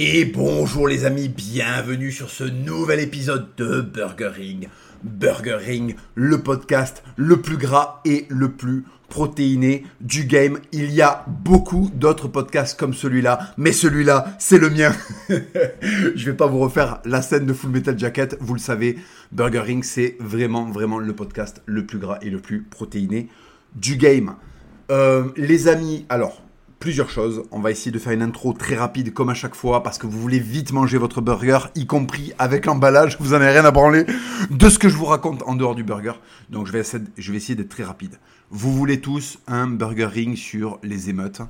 Et bonjour les amis, bienvenue sur ce nouvel épisode de Burger Ring. Burger le podcast le plus gras et le plus protéiné du game. Il y a beaucoup d'autres podcasts comme celui-là, mais celui-là, c'est le mien. Je vais pas vous refaire la scène de Full Metal Jacket, vous le savez, Burger Ring, c'est vraiment, vraiment le podcast le plus gras et le plus protéiné du game. Euh, les amis, alors, plusieurs choses. On va essayer de faire une intro très rapide comme à chaque fois parce que vous voulez vite manger votre burger, y compris avec l'emballage. Vous en avez rien à branler de ce que je vous raconte en dehors du burger. Donc je vais essayer, je vais essayer d'être très rapide. Vous voulez tous un Burger Ring sur les émeutes.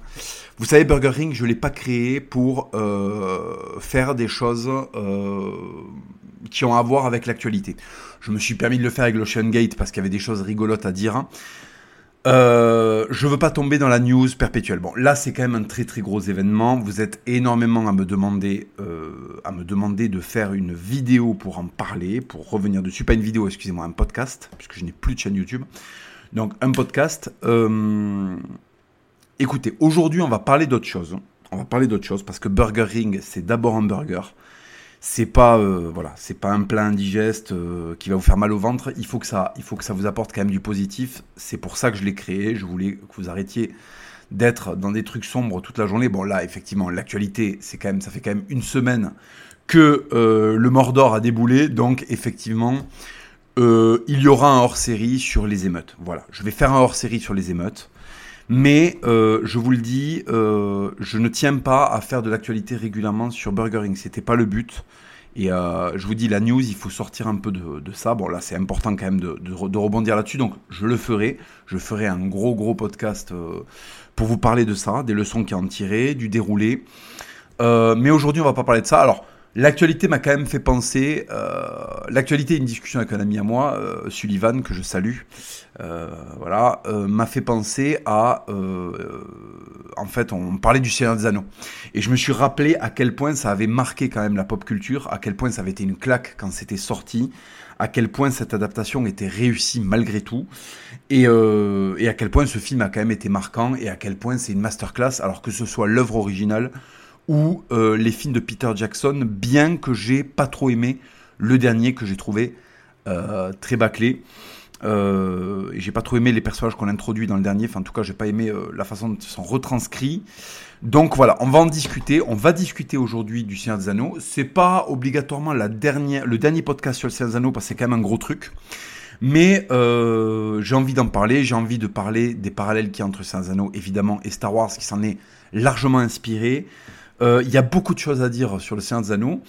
Vous savez, Burger Ring, je ne l'ai pas créé pour euh, faire des choses euh, qui ont à voir avec l'actualité. Je me suis permis de le faire avec l'Ocean Gate parce qu'il y avait des choses rigolotes à dire. Euh, je veux pas tomber dans la news perpétuellement. Là, c'est quand même un très très gros événement. Vous êtes énormément à me demander, euh, à me demander de faire une vidéo pour en parler, pour revenir dessus. Pas une vidéo, excusez-moi, un podcast, puisque je n'ai plus de chaîne YouTube. Donc un podcast. Euh, écoutez, aujourd'hui, on va parler d'autre chose. On va parler d'autre chose parce que Burger Ring, c'est d'abord un burger c'est pas euh, voilà, c'est pas un plat indigeste euh, qui va vous faire mal au ventre. Il faut que ça, vous apporte quand même du positif. C'est pour ça que je l'ai créé. Je voulais que vous arrêtiez d'être dans des trucs sombres toute la journée. Bon là, effectivement, l'actualité, c'est quand même, ça fait quand même une semaine que euh, le Mordor a déboulé. Donc effectivement, il y aura un hors-série sur les émeutes. Voilà, je vais faire un hors-série sur les émeutes. Mais euh, je vous le dis, euh, je ne tiens pas à faire de l'actualité régulièrement sur Burger King. C'était pas le but. Et euh, je vous dis, la news, il faut sortir un peu de, ça. Bon, là, c'est important quand même de, de, rebondir là-dessus. Donc, je le ferai. Je ferai un gros, gros podcast pour vous parler de ça, des leçons qui en tiré, du déroulé. mais aujourd'hui, on va pas parler de ça. Alors, L'actualité m'a quand même fait penser. Euh, l'actualité, une discussion avec un ami à moi, euh, Sullivan, que je salue, euh, voilà, m'a fait penser à. en fait, on parlait du Seigneur des Anneaux. Et je me suis rappelé à quel point ça avait marqué quand même la pop culture, à quel point ça avait été une claque quand c'était sorti, à quel point cette adaptation était réussie malgré tout, et, et à quel point ce film a quand même été marquant, et à quel point c'est une masterclass, alors que ce soit l'œuvre originale ou euh, les films de Peter Jackson, bien que j'ai pas trop aimé le dernier que j'ai trouvé euh, très bâclé. Euh, j'ai pas trop aimé les personnages qu'on a introduits dans le dernier. Enfin, en tout cas, j'ai pas aimé euh, la façon dont ils sont retranscrits. Donc voilà, on va en discuter. On va discuter aujourd'hui du Seigneur des. C'est pas obligatoirement la dernière, le dernier podcast sur le Seigneur des parce que c'est quand même un gros truc. Mais euh, j'ai envie d'en parler. J'ai envie de parler des parallèles qu'il y a entre Seigneur des évidemment, et Star Wars, qui s'en est largement inspiré. Euh, il y a beaucoup de choses à dire sur le Seigneur des Anneaux.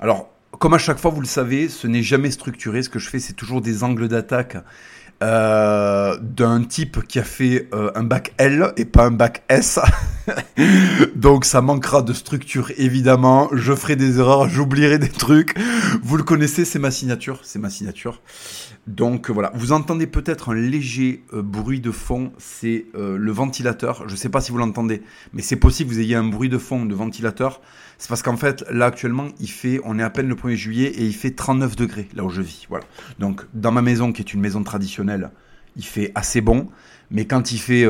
Alors, comme à chaque fois, vous le savez, ce n'est jamais structuré. Ce que je fais, c'est toujours des angles d'attaque euh, d'un type qui a fait euh, un bac L et pas un bac S. Donc ça manquera de structure évidemment. Je ferai des erreurs, j'oublierai des trucs. Vous le connaissez, c'est ma signature, c'est ma signature. Donc voilà, vous entendez peut-être un léger euh, bruit de fond, c'est euh, le ventilateur. Je ne sais pas si vous l'entendez, mais c'est possible que vous ayez un bruit de fond de ventilateur. C'est parce qu'en fait, là actuellement, il fait, on est à peine le 1er juillet et il fait 39 degrés là où je vis. Voilà. Donc dans ma maison, qui est une maison traditionnelle, il fait assez bon. Mais quand il fait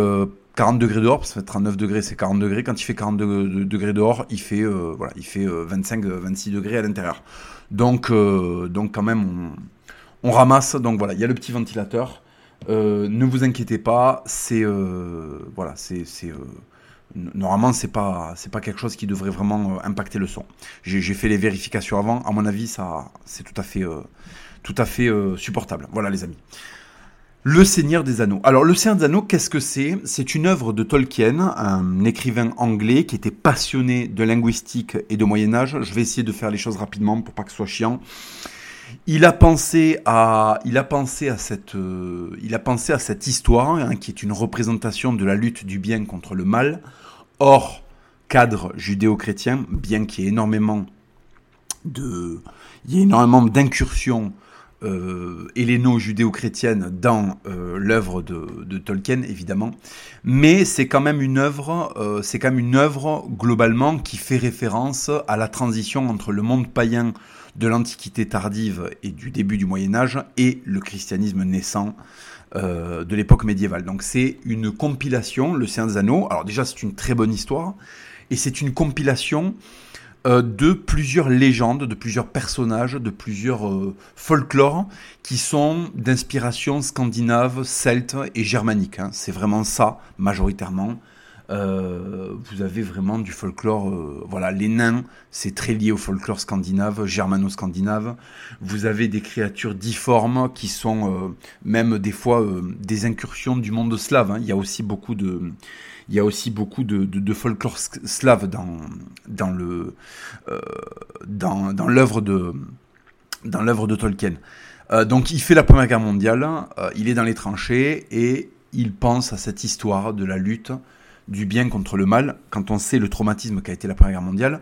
40 euh, degrés dehors, parce que 39 degrés c'est 40 degrés, quand il fait 40 degrés dehors, il fait, voilà, il fait 25-26 degrés à l'intérieur. Donc, donc quand même, on on ramasse, donc voilà, il y a le petit ventilateur. Euh, ne vous inquiétez pas, c'est euh, voilà, c'est euh, normalement c'est pas c'est pas quelque chose qui devrait vraiment impacter le son. J'ai fait les vérifications avant, à mon avis ça c'est tout à fait tout à fait supportable. Voilà les amis. Le Seigneur des Anneaux. Alors, Le Seigneur des Anneaux, qu'est-ce que c'est? C'est une œuvre de Tolkien, un écrivain anglais qui était passionné de linguistique et de Moyen Âge. Je vais essayer de faire les choses rapidement pour pas que ce soit chiant. Il a pensé à, cette, histoire hein, qui est une représentation de la lutte du bien contre le mal, hors cadre judéo-chrétien, bien qu'il y ait énormément de, énormément d'incursions euh, helléno-judéo-chrétiennes dans euh, l'œuvre de, Tolkien, évidemment, mais c'est quand euh, c'est quand même une œuvre globalement qui fait référence à la transition entre le monde païen de l'Antiquité tardive et du début du Moyen Âge et le christianisme naissant euh, de l'époque médiévale. Donc c'est une compilation, le Seigneur des Anneaux. Alors déjà c'est une très bonne histoire et c'est une compilation euh, de plusieurs légendes, de plusieurs personnages, de plusieurs euh, folklores qui sont d'inspiration scandinave, celte et germanique. Hein. C'est vraiment ça, majoritairement. Euh, vous avez vraiment du folklore. Euh, voilà, les nains, c'est très lié au folklore scandinave, germano-scandinave. Vous avez des créatures difformes qui sont euh, même des fois des incursions du monde slave. Hein. Il y a aussi beaucoup de, il y a aussi beaucoup de, folklore slave dans dans le dans, dans l'œuvre de dans l'œuvre de Tolkien. donc il fait la Première Guerre mondiale, il est dans les tranchées et il pense à cette histoire de la lutte du bien contre le mal, quand on sait le traumatisme qu'a été la Première Guerre mondiale,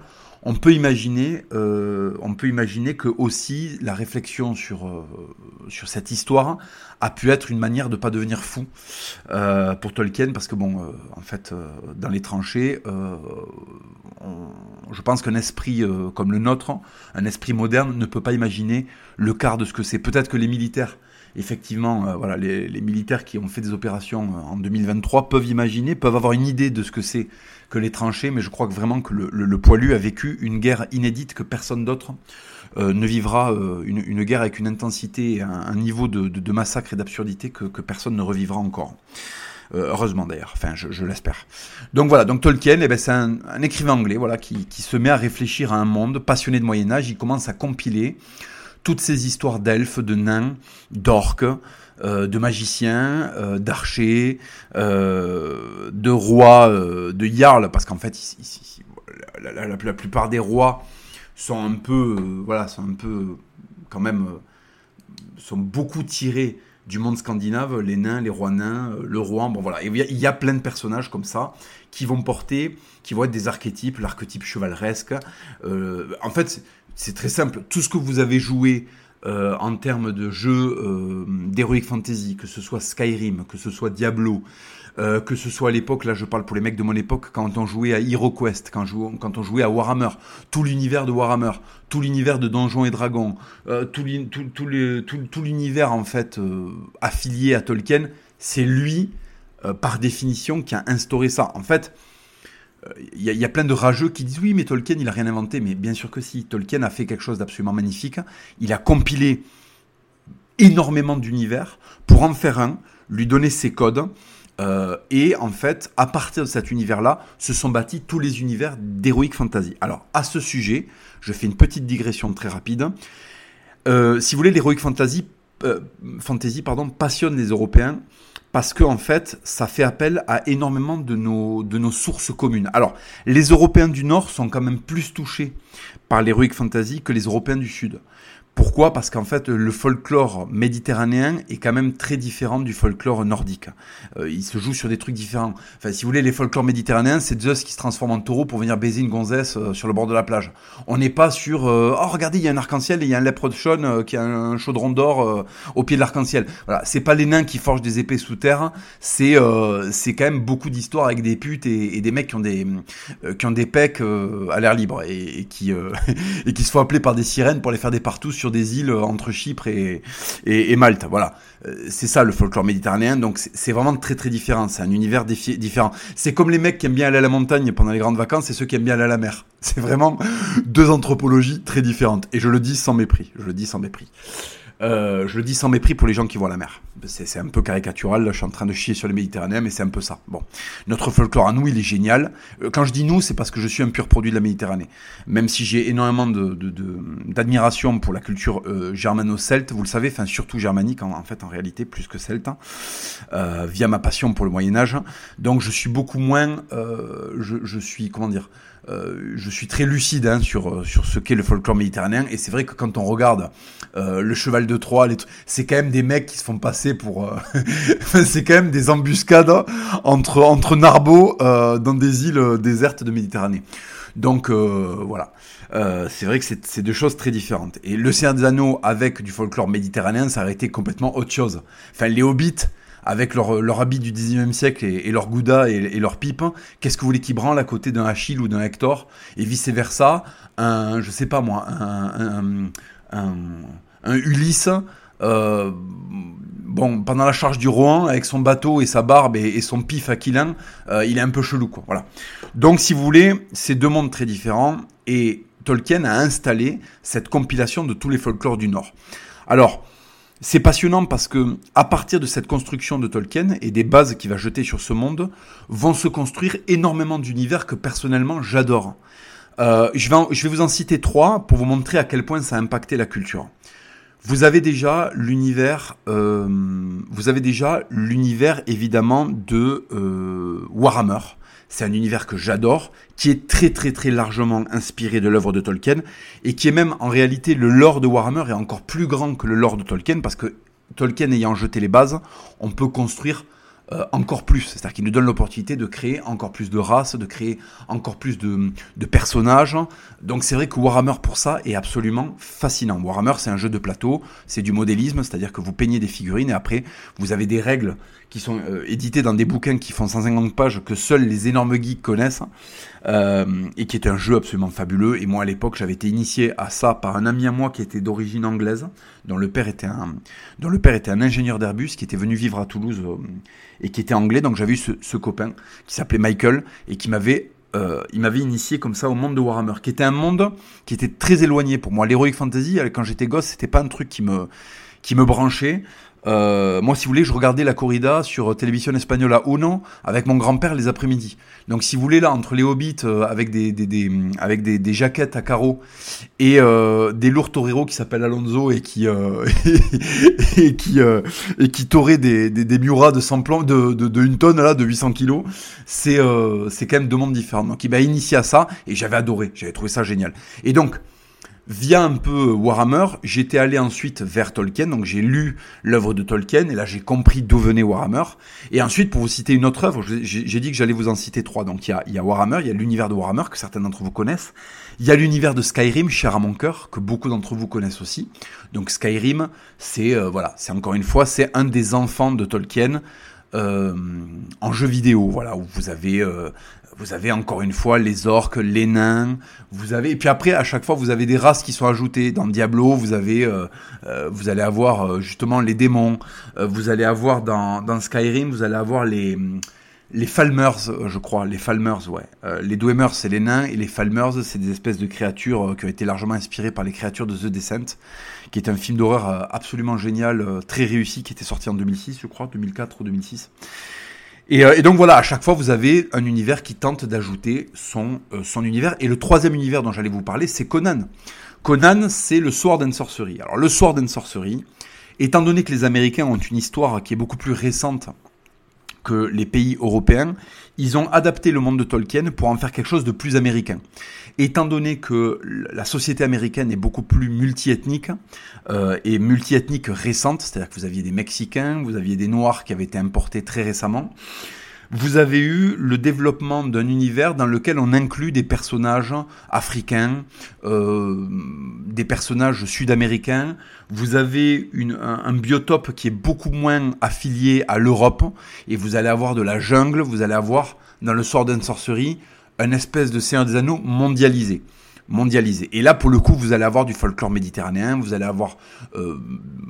on peut imaginer, euh, on peut imaginer que aussi la réflexion sur euh, sur cette histoire a pu être une manière de pas devenir fou euh, pour Tolkien, parce que bon, en fait, dans les tranchées, je pense qu'un esprit comme le nôtre, un esprit moderne, ne peut pas imaginer le quart de ce que c'est. Peut-être que les militaires effectivement, euh, voilà, les, militaires qui ont fait des opérations euh, en 2023 peuvent imaginer, peuvent avoir une idée de ce que c'est que les tranchées, mais je crois que vraiment que le, poilu a vécu une guerre inédite que personne d'autre euh, ne vivra, une, guerre avec une intensité, un, un niveau de, massacre et d'absurdité que, personne ne revivra encore. heureusement d'ailleurs, enfin je, l'espère. Donc voilà, donc Tolkien, eh ben, c'est un, écrivain anglais voilà, qui, qui se met à réfléchir à un monde passionné de Moyen Âge, il commence à compiler toutes ces histoires d'elfes, de nains, d'orques, euh, de magiciens, euh, d'archers, euh, de rois, de jarls, parce qu'en fait, la, plupart des rois sont un peu, voilà, sont un peu, quand même, sont beaucoup tirés du monde scandinave, les nains, les rois nains, le roi, bon voilà, il y, a, plein de personnages comme ça qui vont porter, qui vont être des archétypes, l'archétype chevaleresque. en fait, c'est très simple. Tout ce que vous avez joué euh, en termes de jeux euh, d'Heroic Fantasy, que ce soit Skyrim, que ce soit Diablo, euh, que ce soit à l'époque, là je parle pour les mecs de mon époque, quand on jouait à HeroQuest, quand, quand on jouait à Warhammer, tout l'univers de Warhammer, tout l'univers de Donjons et Dragons, tout, l'univers en fait affilié à Tolkien, c'est lui, par définition, qui a instauré ça. En fait, il y, a plein de rageux qui disent oui, mais Tolkien, il a rien inventé. Mais bien sûr que si. Tolkien a fait quelque chose d'absolument magnifique. Il a compilé énormément d'univers pour en faire un, lui donner ses codes. Euh, et en fait, à partir de cet univers-là, se sont bâtis tous les univers d'Heroic Fantasy. Alors, à ce sujet, je fais une petite digression très rapide. Euh, si vous voulez, l'Heroic Fantasy, euh, passionne les Européens parce que en fait, ça fait appel à énormément de nos, sources communes. Alors, les Européens du Nord sont quand même plus touchés par l'heroic fantasy que les Européens du Sud. Pourquoi? Parce qu'en fait, le folklore méditerranéen est quand même très différent du folklore nordique. Euh, il se joue sur des trucs différents. Enfin, si vous voulez, les folklores méditerranéens, c'est Zeus qui se transforme en taureau pour venir baiser une gonzesse euh, sur le bord de la plage. On n'est pas sur euh, oh regardez, il y a un arc-en-ciel et il y a un leprechaun qui a un chaudron d'or au pied de l'arc-en-ciel. Voilà, c'est pas les nains qui forgent des épées sous terre. C'est c'est quand même beaucoup d'histoires avec des putes et, des mecs qui ont des qui ont des pecs à l'air libre et, qui et qui se font appeler par des sirènes pour les faire des partout sur des îles entre Chypre et, et, Malte. Voilà, euh, c'est ça le folklore méditerranéen. Donc c'est vraiment très très différent. C'est un univers différent. C'est comme les mecs qui aiment bien aller à la montagne pendant les grandes vacances et ceux qui aiment bien aller à la mer. C'est vraiment deux anthropologies très différentes. Et je le dis sans mépris. Je le dis sans mépris. Euh, je le dis sans mépris pour les gens qui voient la mer. C'est un peu caricatural, là je suis en train de chier sur les Méditerranéens, mais c'est un peu ça. Bon, notre folklore à nous, il est génial. Euh, quand je dis nous, c'est parce que je suis un pur produit de la Méditerranée. Même si j'ai énormément d'admiration de, de, pour la culture euh, germano-celte, vous le savez, enfin surtout germanique en, fait, en réalité, plus que celte, hein, euh, via ma passion pour le Moyen-Âge. Donc je suis beaucoup moins, euh, je, je suis, comment dire, euh, je suis très lucide hein, sur, euh, sur ce qu'est le folklore méditerranéen. Et c'est vrai que quand on regarde euh, le cheval de Troie, c'est quand même des mecs qui se font passer pour... c'est quand même des embuscades entre, entre Narbo dans des îles désertes de Méditerranée. Donc voilà. c'est vrai que c'est deux choses très différentes. Et le Seigneur des Anneaux avec du folklore méditerranéen, ça aurait été complètement autre chose. Enfin, les hobbits, avec leur, leur habit du 19e siècle et, leur gouda et, leur pipe, qu'est-ce que vous voulez qu'ils branlent à côté d'un Achille ou d'un Hector et vice versa, un, je sais pas moi, un, un, un, Ulysse, euh, bon, pendant la charge du Rohan, avec son bateau et sa barbe et, son pif aquilin, euh, il est un peu chelou, quoi. Voilà. Donc, si vous voulez, c'est deux mondes très différents et Tolkien a installé cette compilation de tous les folklores du Nord. Alors, c'est passionnant parce que à partir de cette construction de Tolkien et des bases qu'il va jeter sur ce monde, vont se construire énormément d'univers que personnellement j'adore. Euh, je, vais vous en citer trois pour vous montrer à quel point ça a impacté la culture. Vous avez déjà l'univers, euh, vous avez déjà l'univers évidemment de euh, Warhammer. C'est un univers que j'adore, qui est très très très largement inspiré de l'œuvre de Tolkien, et qui est même en réalité le lore de Warhammer est encore plus grand que le lore de Tolkien, parce que Tolkien ayant jeté les bases, on peut construire euh, encore plus. C'est-à-dire qu'il nous donne l'opportunité de créer encore plus de races, de créer encore plus de, de personnages. Donc c'est vrai que Warhammer pour ça est absolument fascinant. Warhammer c'est un jeu de plateau, c'est du modélisme, c'est-à-dire que vous peignez des figurines et après vous avez des règles qui sont euh, éditées dans des bouquins qui font 150 pages que seuls les énormes geeks connaissent euh, et qui est un jeu absolument fabuleux. Et moi à l'époque j'avais été initié à ça par un ami à moi qui était d'origine anglaise, dont le père était un, dont le père était un ingénieur d'Airbus qui était venu vivre à Toulouse et qui était anglais. Donc j'avais eu ce, copain qui s'appelait Michael et qui m'avait euh, il m'avait initié comme ça au monde de Warhammer, qui était un monde qui était très éloigné pour moi. L'heroic fantasy, quand j'étais gosse, c'était pas un truc qui me qui me branchait. Euh, moi, si vous voulez, je regardais la corrida sur télévision espagnole à Uno avec mon grand-père les après-midi. Donc, si vous voulez, là, entre les hobbits euh, avec des, des, des avec des, des, jaquettes à carreaux et euh, des lourds toreros qui s'appellent Alonso et qui euh, et qui euh, et qui toraient des, des, des muras de 100 plans de, de, de, une tonne là de 800 kilos, c'est c'est quand même deux mondes différents. Donc, il m'a initié à ça et j'avais adoré, j'avais trouvé ça génial. Et donc via un peu Warhammer, j'étais allé ensuite vers Tolkien, donc j'ai lu l'œuvre de Tolkien, et là j'ai compris d'où venait Warhammer. Et ensuite, pour vous citer une autre œuvre, j'ai dit que j'allais vous en citer trois. Donc il y a, a Warhammer, il y a l'univers de Warhammer, que certains d'entre vous connaissent. Il y a l'univers de Skyrim, cher à mon cœur, que beaucoup d'entre vous connaissent aussi. Donc Skyrim, c'est euh, voilà, c'est encore une fois, c'est un des enfants de Tolkien. Euh, en jeu vidéo, voilà, où vous avez euh, vous avez encore une fois les orques, les nains, vous avez et puis après à chaque fois vous avez des races qui sont ajoutées dans Diablo, vous avez euh, euh vous allez avoir euh, justement les démons, euh, vous allez avoir dans, dans Skyrim, vous allez avoir les les Falmers, je crois, les Falmers, ouais. les Dwemers, c'est les nains, et les Falmers, c'est des espèces de créatures qui ont été largement inspirées par les créatures de The Descent, qui est un film d'horreur absolument génial, très réussi, qui était sorti en 2006, je crois, 2004 ou 2006. Euh, et, donc voilà, à chaque fois, vous avez un univers qui tente d'ajouter son, euh, son univers. Et le troisième univers dont j'allais vous parler, c'est Conan. Conan, c'est le Sword and Sorcery. Alors le Sword and Sorcery, étant donné que les Américains ont une histoire qui est beaucoup plus récente que les pays européens, ils ont adapté le monde de Tolkien pour en faire quelque chose de plus américain. Étant donné que la société américaine est beaucoup plus multiethnique euh, et multiethnique récente, c'est-à-dire que vous aviez des Mexicains, vous aviez des Noirs qui avaient été importés très récemment, vous avez eu le développement d'un univers dans lequel on inclut des personnages africains, euh, des personnages sud-américains. Vous avez un, biotope qui est beaucoup moins affilié à l'Europe, et vous allez avoir de la jungle, vous allez avoir dans le Sword and Sorcery un espèce de Seigneur des Anneaux mondialisé mondialisé. Et là, pour le coup, vous allez avoir du folklore méditerranéen, vous allez avoir euh,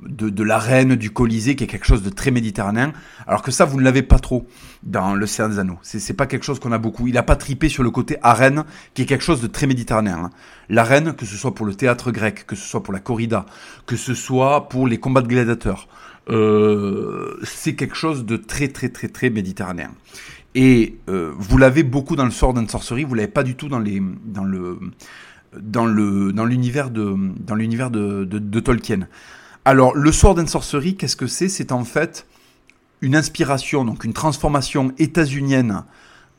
de, de la reine, du Colisée, qui est quelque chose de très méditerranéen, alors que ça, vous ne l'avez pas trop dans le Seigneur des Anneaux. C'est, c'est pas quelque chose qu'on a beaucoup. Il a pas tripé sur le côté arène, qui est quelque chose de très méditerranéen. Hein. L'arène, que ce soit pour le théâtre grec, que ce soit pour la corrida, que ce soit pour les combats de gladiateurs, euh, c'est quelque chose de très très très très méditerranéen. Et euh, vous l'avez beaucoup dans le Sword and Sorcery, vous l'avez pas du tout dans les dans le dans l'univers de dans l'univers de, de, Tolkien. Alors le Sword and Sorcery, qu'est-ce que c'est? C'est en fait une inspiration, donc une transformation états-unienne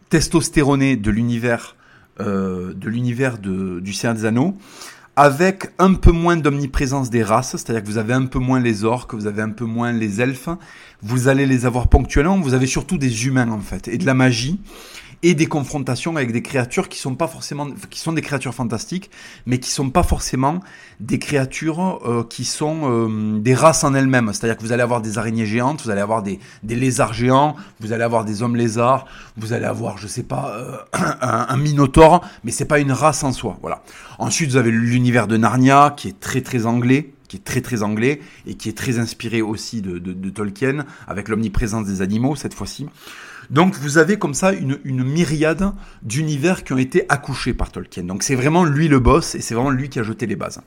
testostéronée de l'univers euh, de l'univers du Seigneur des Anneaux, avec un peu moins d'omniprésence des races, c'est-à-dire que vous avez un peu moins les orques, vous avez un peu moins les elfes, vous allez les avoir ponctuellement, vous avez surtout des humains en fait, et de la magie et des confrontations avec des créatures qui sont pas forcément, qui sont des créatures fantastiques, mais qui sont pas forcément des créatures euh, qui sont euh, des races en elles-mêmes. C'est-à-dire que vous allez avoir des araignées géantes, vous allez avoir des, des lézards géants, vous allez avoir des hommes lézards, vous allez avoir, je sais pas, euh, un, un, minotaure, mais c'est pas une race en soi. Voilà. Ensuite, vous avez l'univers de Narnia qui est très très anglais qui est très très anglais et qui est très inspiré aussi de, de, de Tolkien avec l'omniprésence des animaux cette fois-ci. Donc vous avez comme ça une, une myriade d'univers qui ont été accouchés par Tolkien. Donc c'est vraiment lui le boss et c'est vraiment lui qui a jeté les bases.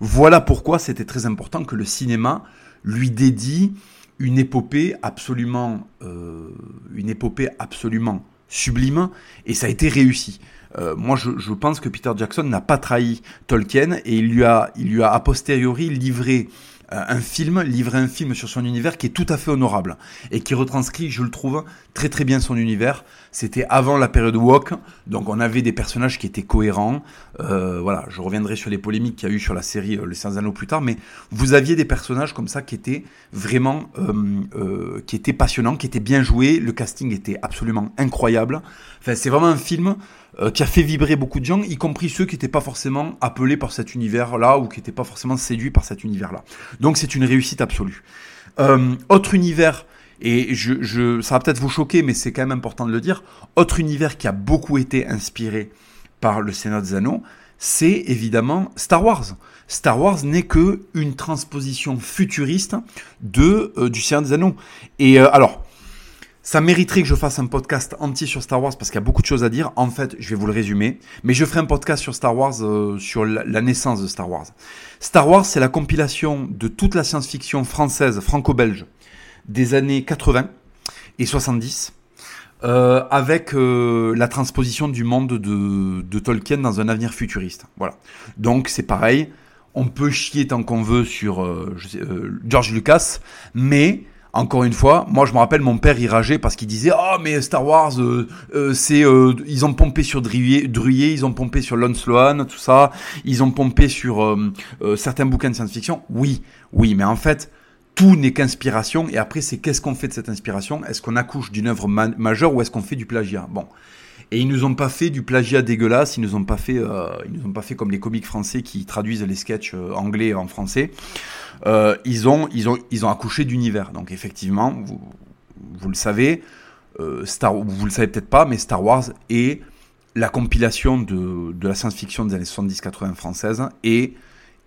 Voilà pourquoi c'était très important que le cinéma lui dédie une épopée absolument, euh, une épopée absolument sublime et ça a été réussi. Euh, moi, je, je, pense que Peter Jackson n'a pas trahi Tolkien et il lui a, il lui a a posteriori livré un film, livrer un film sur son univers qui est tout à fait honorable et qui retranscrit, je le trouve, très très bien son univers. C'était avant la période Walk, donc on avait des personnages qui étaient cohérents. Euh, voilà, je reviendrai sur les polémiques qu'il y a eu sur la série euh, Les 100 anneaux plus tard, mais vous aviez des personnages comme ça qui étaient vraiment, euh, euh, qui étaient passionnants, qui étaient bien joués. Le casting était absolument incroyable. Enfin, c'est vraiment un film euh, qui a fait vibrer beaucoup de gens, y compris ceux qui n'étaient pas forcément appelés par cet univers-là ou qui n'étaient pas forcément séduits par cet univers-là. Donc c'est une réussite absolue. Euh, autre univers, et je, je, ça va peut-être vous choquer, mais c'est quand même important de le dire, autre univers qui a beaucoup été inspiré par le Sénat des Anneaux, c'est évidemment Star Wars. Star Wars n'est que une transposition futuriste de euh, du Seigneur des Anneaux. Et euh, alors, ça mériterait que je fasse un podcast entier sur Star Wars parce qu'il y a beaucoup de choses à dire. En fait, je vais vous le résumer. Mais je ferai un podcast sur Star Wars, euh, sur la, naissance de Star Wars. Star Wars, c'est la compilation de toute la science-fiction française, franco-belge, des années 80 et 70, euh, avec euh, la transposition du monde de, de, Tolkien dans un avenir futuriste. Voilà. Donc, c'est pareil. On peut chier tant qu'on veut sur je sais, George Lucas, mais encore une fois, moi je me rappelle mon père rageait parce qu'il disait oh mais Star Wars euh, euh, c'est euh, ils ont pompé sur Druyer, ils ont pompé sur Lon Sloan, tout ça, ils ont pompé sur euh, euh, certains bouquins de science-fiction. Oui, oui, mais en fait tout n'est qu'inspiration et après c'est qu'est-ce qu'on fait de cette inspiration? Est-ce qu'on accouche d'une œuvre ma majeure ou est-ce qu'on fait du plagiat? Bon. Et ils nous ont pas fait du plagiat dégueulasse, ils nous ont pas fait, euh, ils nous ont pas fait comme les comiques français qui traduisent les sketchs anglais en français. Euh, ils ont, ils ont, ils ont accouché d'univers. Donc effectivement, vous, vous le savez, euh, Star, vous le savez peut-être pas, mais Star Wars est la compilation de, de la science-fiction des années 70-80 françaises et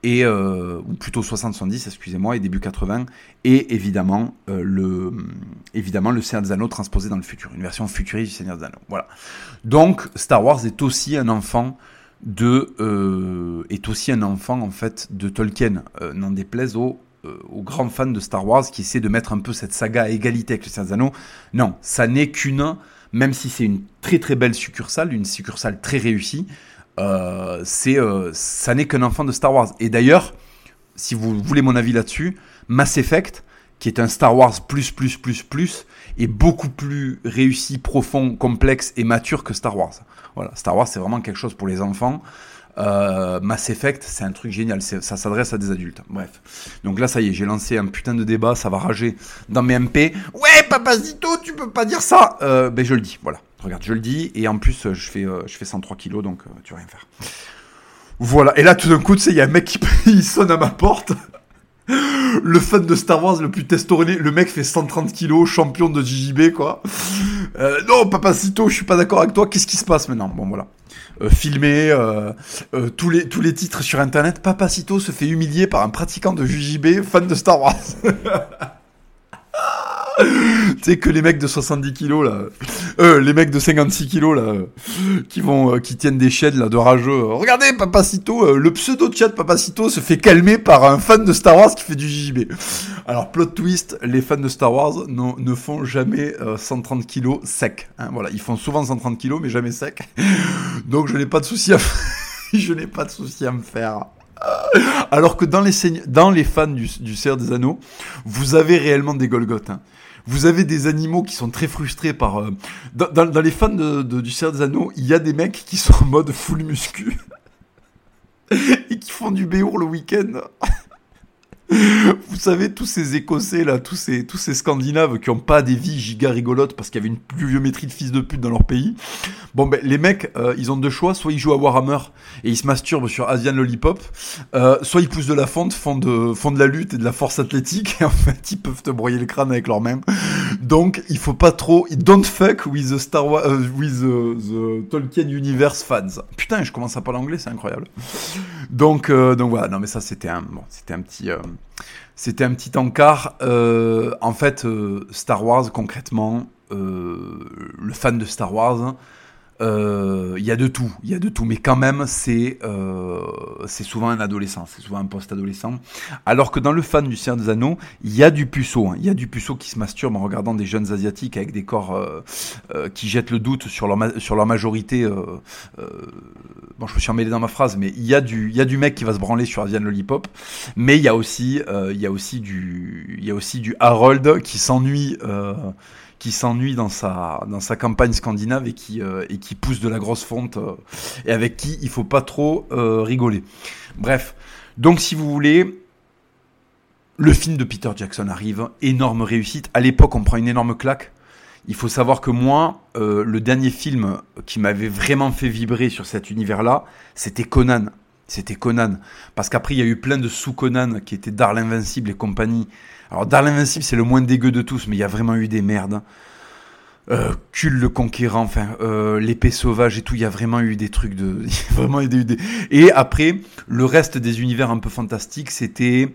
et euh, ou plutôt 60-70, excusez-moi, et début 80, et évidemment euh, le évidemment le Seigneur des Anneaux transposé dans le futur, une version futuriste du Seigneur des Anneaux. Voilà. Donc Star Wars est aussi un enfant de euh, est aussi un enfant en fait de Tolkien, euh, n'en déplaise aux, euh, aux grands fans de Star Wars qui essaient de mettre un peu cette saga à égalité avec le Seigneur des Anneaux. Non, ça n'est qu'une, même si c'est une très très belle succursale, une succursale très réussie, euh, c'est ça n'est qu'un enfant de Star Wars. Et d'ailleurs, si vous voulez mon avis là-dessus, Mass Effect, qui est un Star Wars plus plus plus plus, est beaucoup plus réussi, profond, complexe et mature que Star Wars. Voilà, Star Wars c'est vraiment quelque chose pour les enfants. Euh, Mass Effect, c'est un truc génial, ça s'adresse à des adultes. Bref. Donc là, ça y est, j'ai lancé un putain de débat, ça va rager dans mes MP. Ouais, Papacito, tu peux pas dire ça euh, Ben je le dis, voilà. Regarde, je le dis, et en plus, je fais, euh, je fais 103 kilos, donc euh, tu vas rien faire. Voilà, et là, tout d'un coup, tu sais, il y a un mec qui il sonne à ma porte. le fan de Star Wars le plus testoronné, le mec fait 130 kilos, champion de JJB, quoi. Euh, non, Papacito, je suis pas d'accord avec toi, qu'est-ce qui se passe maintenant? Bon, voilà. Euh, filmé, euh, euh, tous, les, tous les titres sur internet, Papacito se fait humilier par un pratiquant de JJB, fan de Star Wars. tu sais que les mecs de 70 kilos là, euh, les mecs de 56 kilos là, qui vont, euh, qui tiennent des chaînes là de rageux. Regardez, Papacito, euh, le pseudo chat Papacito se fait calmer par un fan de Star Wars qui fait du JJB. Alors plot twist, les fans de Star Wars ne font jamais 130 kilos sec. Hein, voilà, ils font souvent 130 kilos mais jamais sec. Donc je n'ai pas de souci à, je n'ai pas de souci à me faire. Alors que dans les, dans les fans du, du Seigneur des Anneaux, vous avez réellement des Golgoths. Hein. Vous avez des animaux qui sont très frustrés par... Euh, dans, les fans du Seigneur des Anneaux, il y a des mecs qui sont en mode full muscu. et qui font du béour le week-end. Vous savez, tous ces Écossais, là, tous ces, Scandinaves qui ont pas des vies giga rigolotes parce qu'il y avait une pluviométrie de fils de pute dans leur pays. Bon, ben, les mecs, euh, ils ont deux choix. Soit ils jouent à Warhammer et ils se masturbent sur Asian Lollipop, euh, soit ils poussent de la fonte, font de, la lutte et de la force athlétique et en fait, ils peuvent te broyer le crâne avec leurs mains. Donc, il faut pas trop, don't fuck with the Star Wars, uh, with the, Tolkien Universe fans. Putain, je commence à parler anglais, c'est incroyable. Donc, euh, donc voilà. Non, mais ça, c'était un, c'était un petit, c'était un petit encart. Euh, en fait, euh, Star Wars, concrètement, le fan de Star Wars, euh, il y a de tout, il y a de tout, mais quand même c'est euh, c'est souvent un adolescent, c'est souvent un post-adolescent. Alors que dans le fan du Seigneur des Anneaux, il y a du puceau, hein. il y a du puceau qui se masturbe en regardant des jeunes asiatiques avec des corps euh, qui jettent le doute sur leur sur leur majorité. bon, je me suis emmêlé dans ma phrase, mais il y a du y a du mec qui va se branler sur Asian Lollipop, mais il y a aussi il y a aussi du y a aussi du Harold qui s'ennuie qui s'ennuie dans sa, dans sa campagne scandinave et qui, euh, et qui pousse de la grosse fonte euh, et avec qui il faut pas trop euh, rigoler. Bref, donc si vous voulez, le film de Peter Jackson arrive, énorme réussite. À l'époque, on prend une énorme claque. Il faut savoir que moi, le dernier film qui m'avait vraiment fait vibrer sur cet univers-là, c'était Conan. C'était Conan. Parce qu'après, il y a eu plein de sous-Conan qui étaient Darl Invincible et compagnie, alors, dans l'Invincible, c'est le moins dégueu de tous, mais il y a vraiment eu des merdes. Euh, Cul le conquérant, enfin euh, l'épée sauvage et tout, il y a vraiment eu des trucs de, vraiment des... Et après, le reste des univers un peu fantastiques, c'était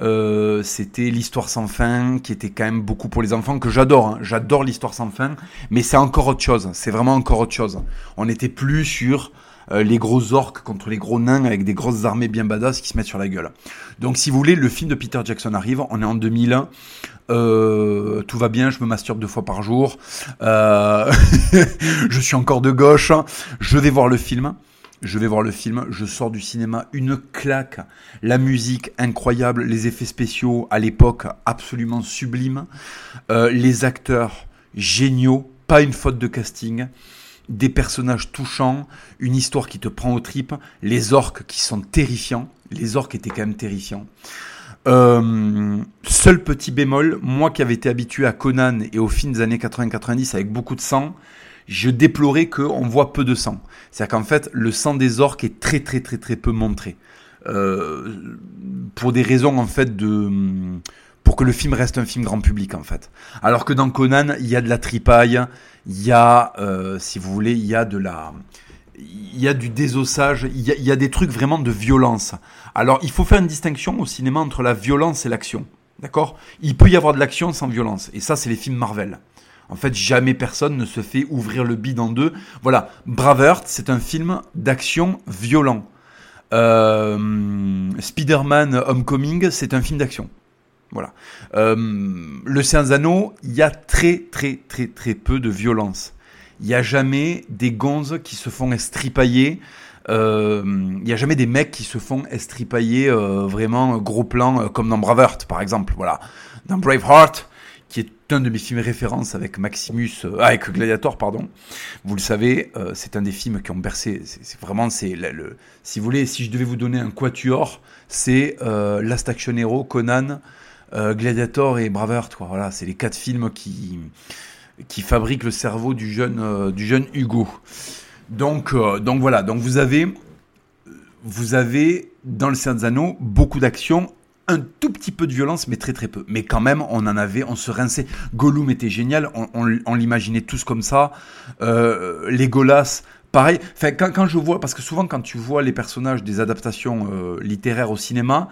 euh, c'était l'histoire sans fin, qui était quand même beaucoup pour les enfants, que j'adore. Hein. J'adore l'histoire sans fin, mais c'est encore autre chose. C'est vraiment encore autre chose. On n'était plus sur euh, les gros orques contre les gros nains avec des grosses armées bien badass qui se mettent sur la gueule. Donc si vous voulez, le film de Peter Jackson arrive, on est en 2001. Euh, tout va bien, je me masturbe deux fois par jour. Euh, je suis encore de gauche. Je vais voir le film. Je vais voir le film, je sors du cinéma, une claque, la musique incroyable, les effets spéciaux à l'époque absolument sublimes, les acteurs géniaux, pas une faute de casting des personnages touchants, une histoire qui te prend aux tripes, les orques qui sont terrifiants. Les orques étaient quand même terrifiants. Euh, seul petit bémol, moi qui avais été habitué à Conan et aux films des années 80-90 avec beaucoup de sang, je déplorais qu'on voit peu de sang. C'est-à-dire qu'en fait, le sang des orques est très très très très peu montré. Euh, pour des raisons en fait de pour que le film reste un film grand public en fait. Alors que dans Conan, il y a de la tripaille, il y a, euh, si vous voulez, il y a de la, il y a du désossage, il y a, des trucs vraiment de violence. Alors il faut faire une distinction au cinéma entre la violence et l'action. D'accord? Il peut y avoir de l'action sans violence. Et ça, c'est les films Marvel. En fait, jamais personne ne se fait ouvrir le bide en deux. Voilà, Braveheart, c'est un film d'action violent. Euh, Spider-Man Homecoming, c'est un film d'action. Voilà. Euh, le Saint-Anneau, il y a très très très très peu de violence. Il n'y a jamais des gonzes qui se font estripailler. Euh, il n'y a jamais des mecs qui se font estripailler euh, vraiment gros plan comme dans Braveheart par exemple. Voilà. Dans Braveheart, qui est un de mes films références avec Maximus, avec Gladiator, pardon. Vous le savez, c'est un des films qui ont bercé. C'est vraiment, c'est le, si vous voulez, si je devais vous donner un quatuor, c'est Last Action Hero, Conan, euh, Gladiator et Braveheart. Quoi. Voilà, c'est les quatre films qui, qui fabriquent le cerveau du jeune, euh, du jeune Hugo. Donc, euh, donc voilà, donc vous avez, vous avez dans le Seigneur Anneaux beaucoup d'action, un tout petit peu de violence, mais très très peu. Mais quand même, on en avait, on se rinçait. Gollum était génial, on, l'imaginait tous comme ça. Euh, Legolas, pareil. Quand, quand, je vois, parce que souvent quand tu vois les personnages des adaptations littéraires au cinéma,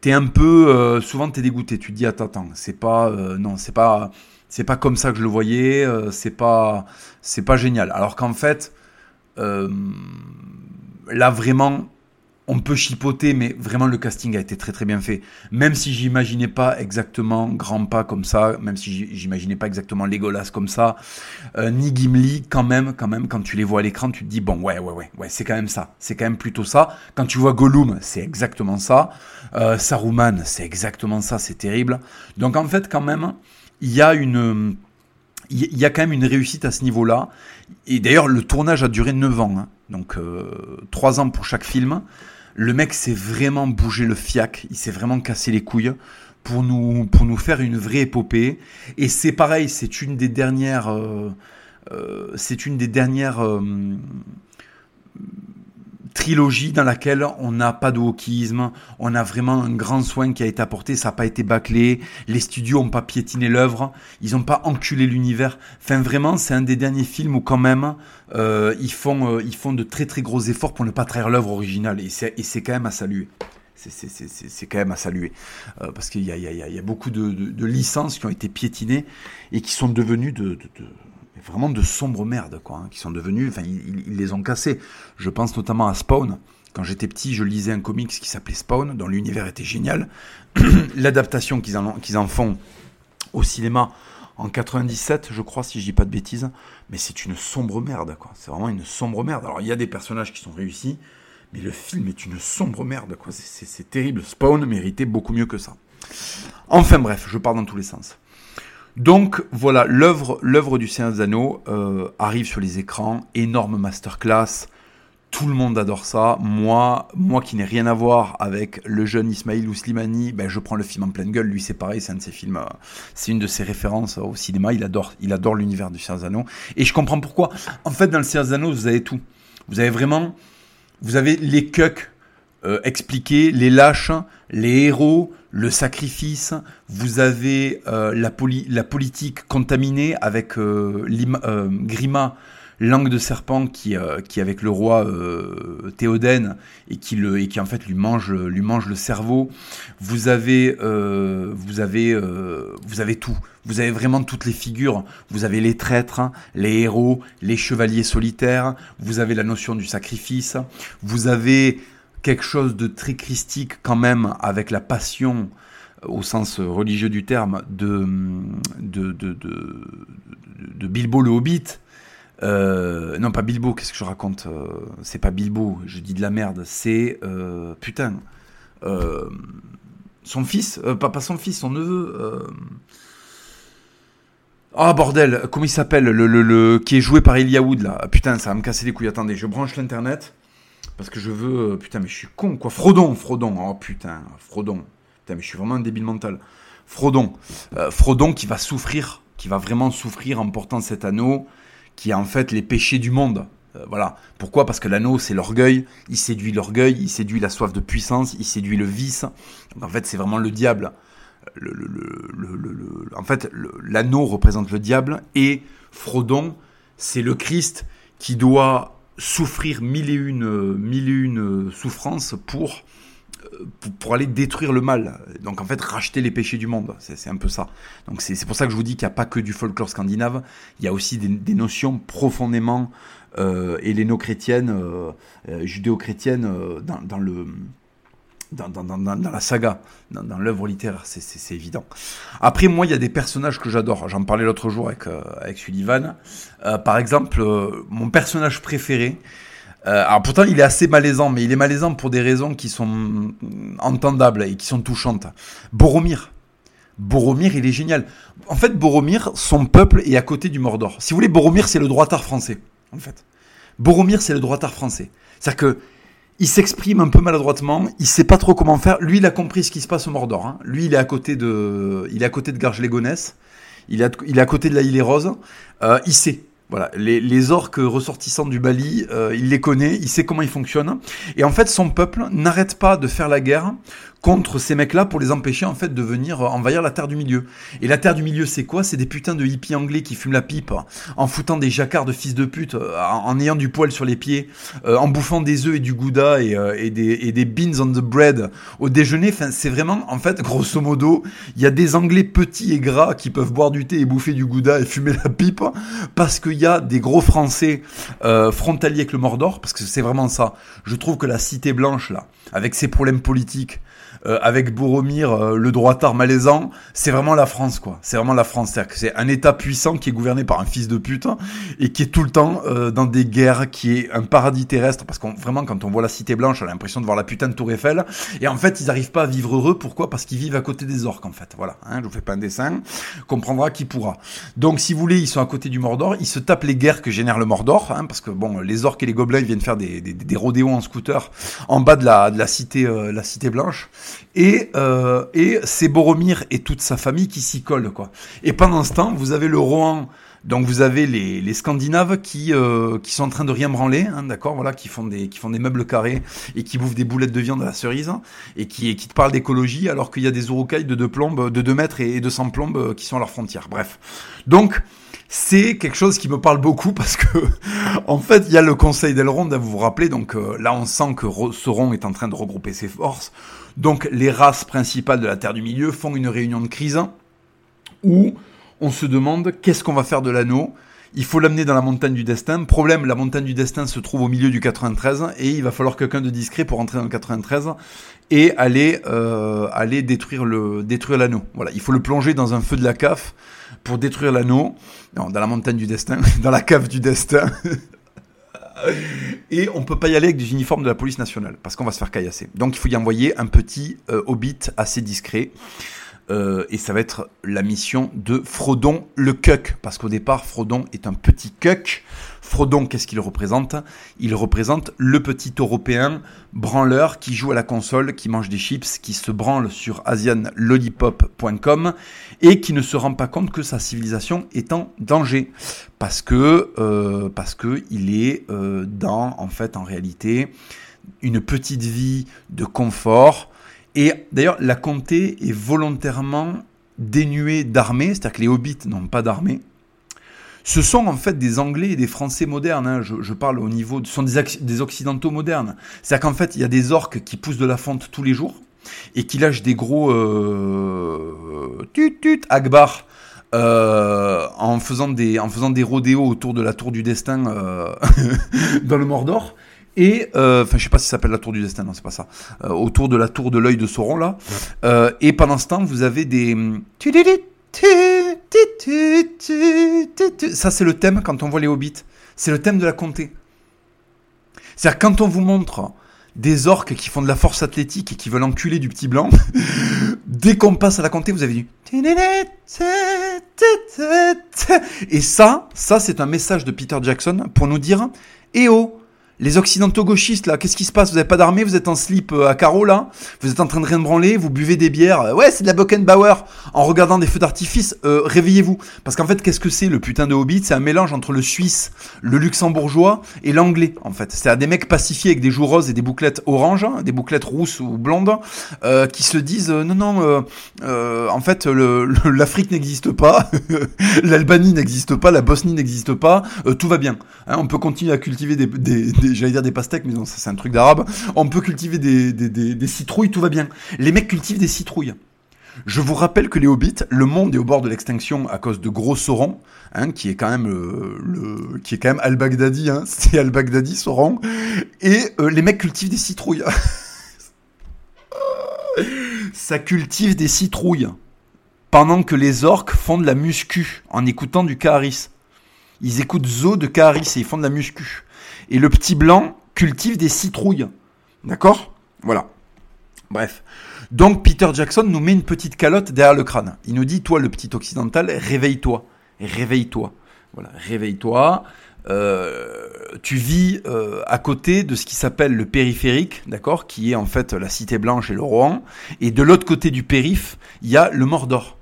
t'es un peu, euh, souvent t'es dégoûté. Tu te dis attends, attends, c'est pas, euh, non, c'est pas, c'est pas comme ça que je le voyais. Euh, c'est pas, c'est pas génial. Alors qu'en fait, là vraiment, on peut chipoter, mais vraiment le casting a été très très bien fait. Même si j'imaginais pas exactement Grand Pas comme ça, même si j'imaginais pas exactement Legolas comme ça, euh, ni Gimli, quand même, quand même, quand tu les vois à l'écran, tu te dis bon ouais ouais ouais ouais, c'est quand même ça, c'est quand même plutôt ça. Quand tu vois Gollum, c'est exactement ça. Euh, Saruman, c'est exactement ça, c'est terrible. Donc en fait quand même, il y a une quand même une réussite à ce niveau-là. Et d'ailleurs, le tournage a duré 9 ans. Hein. Donc, euh, 3 ans pour chaque film. Le mec s'est vraiment bougé le fiac, il s'est vraiment cassé les couilles pour nous, faire une vraie épopée. Et c'est pareil, c'est une des dernières, euh, euh, c'est une des dernières euh, trilogie dans laquelle on n'a pas de wokisme, on a vraiment un grand soin qui a été apporté, ça n'a pas été bâclé, les studios n'ont pas piétiné l'œuvre, ils n'ont pas enculé l'univers. Enfin vraiment, c'est un des derniers films où quand même euh, ils font euh, ils font de très très gros efforts pour ne pas trahir l'œuvre originale et c'est quand même à saluer. c'est quand même à saluer. Euh, parce qu'il y, a beaucoup de, licences qui ont été piétinées et qui sont devenues de, vraiment de sombres merdes, quoi. Hein, qui sont devenues, enfin, ils, les ont cassées. Je pense notamment à Spawn. Quand j'étais petit, je lisais un comics qui s'appelait Spawn, dont l'univers était génial. L'adaptation qu'ils en, qu'ils en font au cinéma en 97, je crois, si je dis pas de bêtises, mais c'est une sombre merde, quoi. C'est vraiment une sombre merde. Alors, il y a des personnages qui sont réussis, mais le film est une sombre merde, quoi. C'est terrible. Spawn méritait beaucoup mieux que ça. Enfin bref, je pars dans tous les sens. Donc voilà, l'œuvre, du Seigneur des euh, arrive sur les écrans, énorme masterclass, tout le monde adore ça. Moi, moi qui n'ai rien à voir avec le jeune Ismail ou Slimani, ben je prends le film en pleine gueule. Lui, c'est pareil, c'est un de ses films, euh, c'est une de ses références au cinéma. Il adore, il adore l'univers du Seigneur Anneaux. Et je comprends pourquoi. En fait, dans le Seigneur Anneaux, vous avez tout. Vous avez vraiment vous avez les cucks euh, expliqués, les lâches, les héros, le sacrifice. Vous avez euh, la, la, politique contaminée avec euh, Grima, langue de serpent qui, qui avec le roi Théoden et qui le et qui en fait lui mange lui mange le cerveau. Vous avez vous avez vous avez tout. Vous avez vraiment toutes les figures. Vous avez les traîtres, les héros, les chevaliers solitaires. Vous avez la notion du sacrifice. Vous avez quelque chose de très christique quand même avec la passion euh, au sens religieux du terme de, de, Bilbo le Hobbit. Euh, non, pas Bilbo, qu'est-ce que je raconte euh, C'est pas Bilbo, je dis de la merde. C'est. putain. son fils, pas, pas son fils, son neveu. Ah bordel, comment il s'appelle le, qui est joué par Eliaoud là Putain, ça va me casser les couilles. Attendez, je branche l'internet parce que je veux. Euh, putain, mais je suis con quoi. Frodon, Frodon. Oh putain, Frodon. Putain, mais je suis vraiment un débile mental. Frodon, euh, Frodon qui va souffrir, qui va vraiment souffrir en portant cet anneau, qui a en fait les péchés du monde. Euh, voilà. Pourquoi? Parce que l'anneau, c'est l'orgueil. Il séduit l'orgueil, il séduit la soif de puissance, il séduit le vice. Donc en fait, c'est vraiment le diable le, en fait, l'anneau représente le diable et Frodon, c'est le Christ qui doit souffrir mille et une, mille et une souffrances pour, pour, aller détruire le mal. Donc en fait, racheter les péchés du monde. C'est un peu ça. Donc c'est pour ça que je vous dis qu'il n'y a pas que du folklore scandinave. Il y a aussi des, notions profondément euh, héléno-chrétiennes, euh, euh, judéo-chrétiennes dans, dans, le dans, la saga, dans, l'œuvre littéraire, c'est évident. Après, moi, il y a des personnages que j'adore. J'en parlais l'autre jour avec, euh, Sullivan. Euh, par exemple, euh, mon personnage préféré, alors pourtant, il est assez malaisant, mais il est malaisant pour des raisons qui sont entendables et qui sont touchantes. Boromir. Boromir, il est génial. En fait, Boromir, son peuple est à côté du Mordor. Si vous voulez, Boromir, c'est le droitard français, en fait. Boromir, c'est le droitard français. C'est-à-dire que il s'exprime un peu maladroitement, il sait pas trop comment faire. Lui, il a compris ce qui se passe au Mordor. Hein. Lui, il est à côté de, il est à côté de Garges-les-Gonesse. Il, il est à côté de la île des Roses. Euh, il sait. Voilà, les, les, orques ressortissants du Bali, euh, il les connaît, il sait comment ils fonctionnent. Et en fait, son peuple n'arrête pas de faire la guerre contre ces mecs-là pour les empêcher en fait de venir envahir la Terre du Milieu. Et la Terre du Milieu, c'est quoi? C'est des putains de hippies anglais qui fument la pipe en foutant des jacquards de fils de pute, euh, en, ayant du poil sur les pieds, euh, en bouffant des œufs et du gouda et, euh, et, des, et des beans on the bread au déjeuner. Enfin, c'est vraiment, en fait, grosso modo, il y a des Anglais petits et gras qui peuvent boire du thé et bouffer du gouda et fumer la pipe parce qu'il y a des gros Français frontaliers avec le Mordor, parce que c'est vraiment ça. Je trouve que la Cité Blanche, là, avec ses problèmes politiques, euh, avec Boromir, euh, le droitard malaisant, c'est vraiment la France, quoi. C'est vraiment la France. C'est un État puissant qui est gouverné par un fils de pute et qui est tout le temps euh, dans des guerres, qui est un paradis terrestre. Parce qu'on vraiment, quand on voit la Cité Blanche, on a l'impression de voir la putain de Tour Eiffel. Et en fait, ils n'arrivent pas à vivre heureux. Pourquoi? Parce qu'ils vivent à côté des orques, en fait. Voilà. Hein, je vous fais pas un dessin. Comprendra qui pourra. Donc, si vous voulez, ils sont à côté du Mordor. Ils se tapent les guerres que génère le Mordor, hein, parce que bon, les orques et les gobelins ils viennent faire des, des, des rodéos en scooter en bas de la, de la cité, la cité blanche. Et, euh, et c'est Boromir et toute sa famille qui s'y collent, quoi. Et pendant ce temps, vous avez le Rohan, donc vous avez les, les Scandinaves qui, euh, qui sont en train de rien branler, hein, d'accord, voilà, qui font des qui font des meubles carrés et qui bouffent des boulettes de viande à la cerise et qui, qui te parlent d'écologie alors qu'il y a des Urukai de 2 plombes, de 2 mètres et, de 100 plombes qui sont à leur frontière. Bref, donc c'est quelque chose qui me parle beaucoup parce que, en fait, il y a le Conseil d'Elrond, vous vous rappelez, donc euh, là on sent que Sauron est en train de regrouper ses forces. Donc les races principales de la Terre du Milieu font une réunion de crise où on se demande qu'est-ce qu'on va faire de l'anneau. Il faut l'amener dans la montagne du destin. Problème, la montagne du destin se trouve au milieu du 93 et il va falloir quelqu'un de discret pour entrer dans le 93 et aller euh, aller détruire le détruire l'anneau. Voilà, il faut le plonger dans un feu de la caf pour détruire l'anneau. dans la montagne du destin, dans la cave du destin. Et on peut pas y aller avec des uniformes de la police nationale parce qu'on va se faire caillasser. Donc il faut y envoyer un petit euh, hobbit assez discret. Euh, et ça va être la mission de Frodon le Cuck. Parce qu'au départ, Frodon est un petit Cuck. Frodon, qu'est-ce qu'il représente? Il représente le petit Européen branleur qui joue à la console, qui mange des chips, qui se branle sur asianlollipop.com et qui ne se rend pas compte que sa civilisation est en danger. Parce que, euh, est euh, dans, en fait, en réalité, une petite vie de confort et d'ailleurs, la comté est volontairement dénuée d'armée, c'est-à-dire que les hobbits n'ont pas d'armée. Ce sont en fait des Anglais et des Français modernes. Hein. Je, parle au niveau, ce sont des, Occidentaux modernes. C'est-à-dire qu'en fait, il y a des orques qui poussent de la fonte tous les jours et qui lâchent des gros euh, tut tut Akbar euh, en faisant des en faisant des rodéos autour de la tour du destin euh, dans le Mordor. Et, euh, enfin, je sais pas si ça s'appelle la tour du destin, non, c'est pas ça. Euh, autour de la tour de l'œil de Sauron, là. Euh, et pendant ce temps, vous avez des. Ça, c'est le thème quand on voit les hobbits. C'est le thème de la comté. C'est-à-dire, quand on vous montre des orques qui font de la force athlétique et qui veulent enculer du petit blanc, dès qu'on passe à la comté, vous avez du. Et ça, ça, c'est un message de Peter Jackson pour nous dire Eh oh, les occidentaux gauchistes, là, qu'est-ce qui se passe? Vous n'avez pas d'armée, vous êtes en slip euh, à carreau, là? Vous êtes en train de rien branler, vous buvez des bières? Ouais, c'est de la Bockenbauer. En regardant des feux d'artifice, euh, réveillez-vous. Parce qu'en fait, qu'est-ce que c'est le putain de Hobbit? C'est un mélange entre le suisse, le luxembourgeois et l'anglais, en fait. C'est à des mecs pacifiés avec des joues roses et des bouclettes oranges, hein, des bouclettes rousses ou blondes, euh, qui se disent, non, non, en fait, l'Afrique n'existe pas, l'Albanie n'existe pas, la Bosnie n'existe pas, tout va bien. Hein, on peut continuer à cultiver des j'allais dire des pastèques, mais non, ça c'est un truc d'arabe. On peut cultiver des, citrouilles, tout va bien. Les mecs cultivent des citrouilles. Je vous rappelle que les hobbits, le monde est au bord de l'extinction à cause de gros Sauron, hein, qui est quand même le, qui est al-Baghdadi, hein, c'est al-Baghdadi Sauron, et euh, les mecs cultivent des citrouilles. Ça cultive des citrouilles pendant que les orques font de la muscu en écoutant du Kaharis. Ils écoutent Zo de Kaharis et ils font de la muscu. Et le petit blanc cultive des citrouilles. D'accord? Voilà. Bref. Donc Peter Jackson nous met une petite calotte derrière le crâne. Il nous dit, toi le petit occidental, réveille-toi. Réveille-toi. Voilà, réveille-toi. Euh, tu vis euh, à côté de ce qui s'appelle le périphérique, d'accord, qui est en fait la Cité Blanche et le Rohan, et de l'autre côté du périph, il y a le Mordor.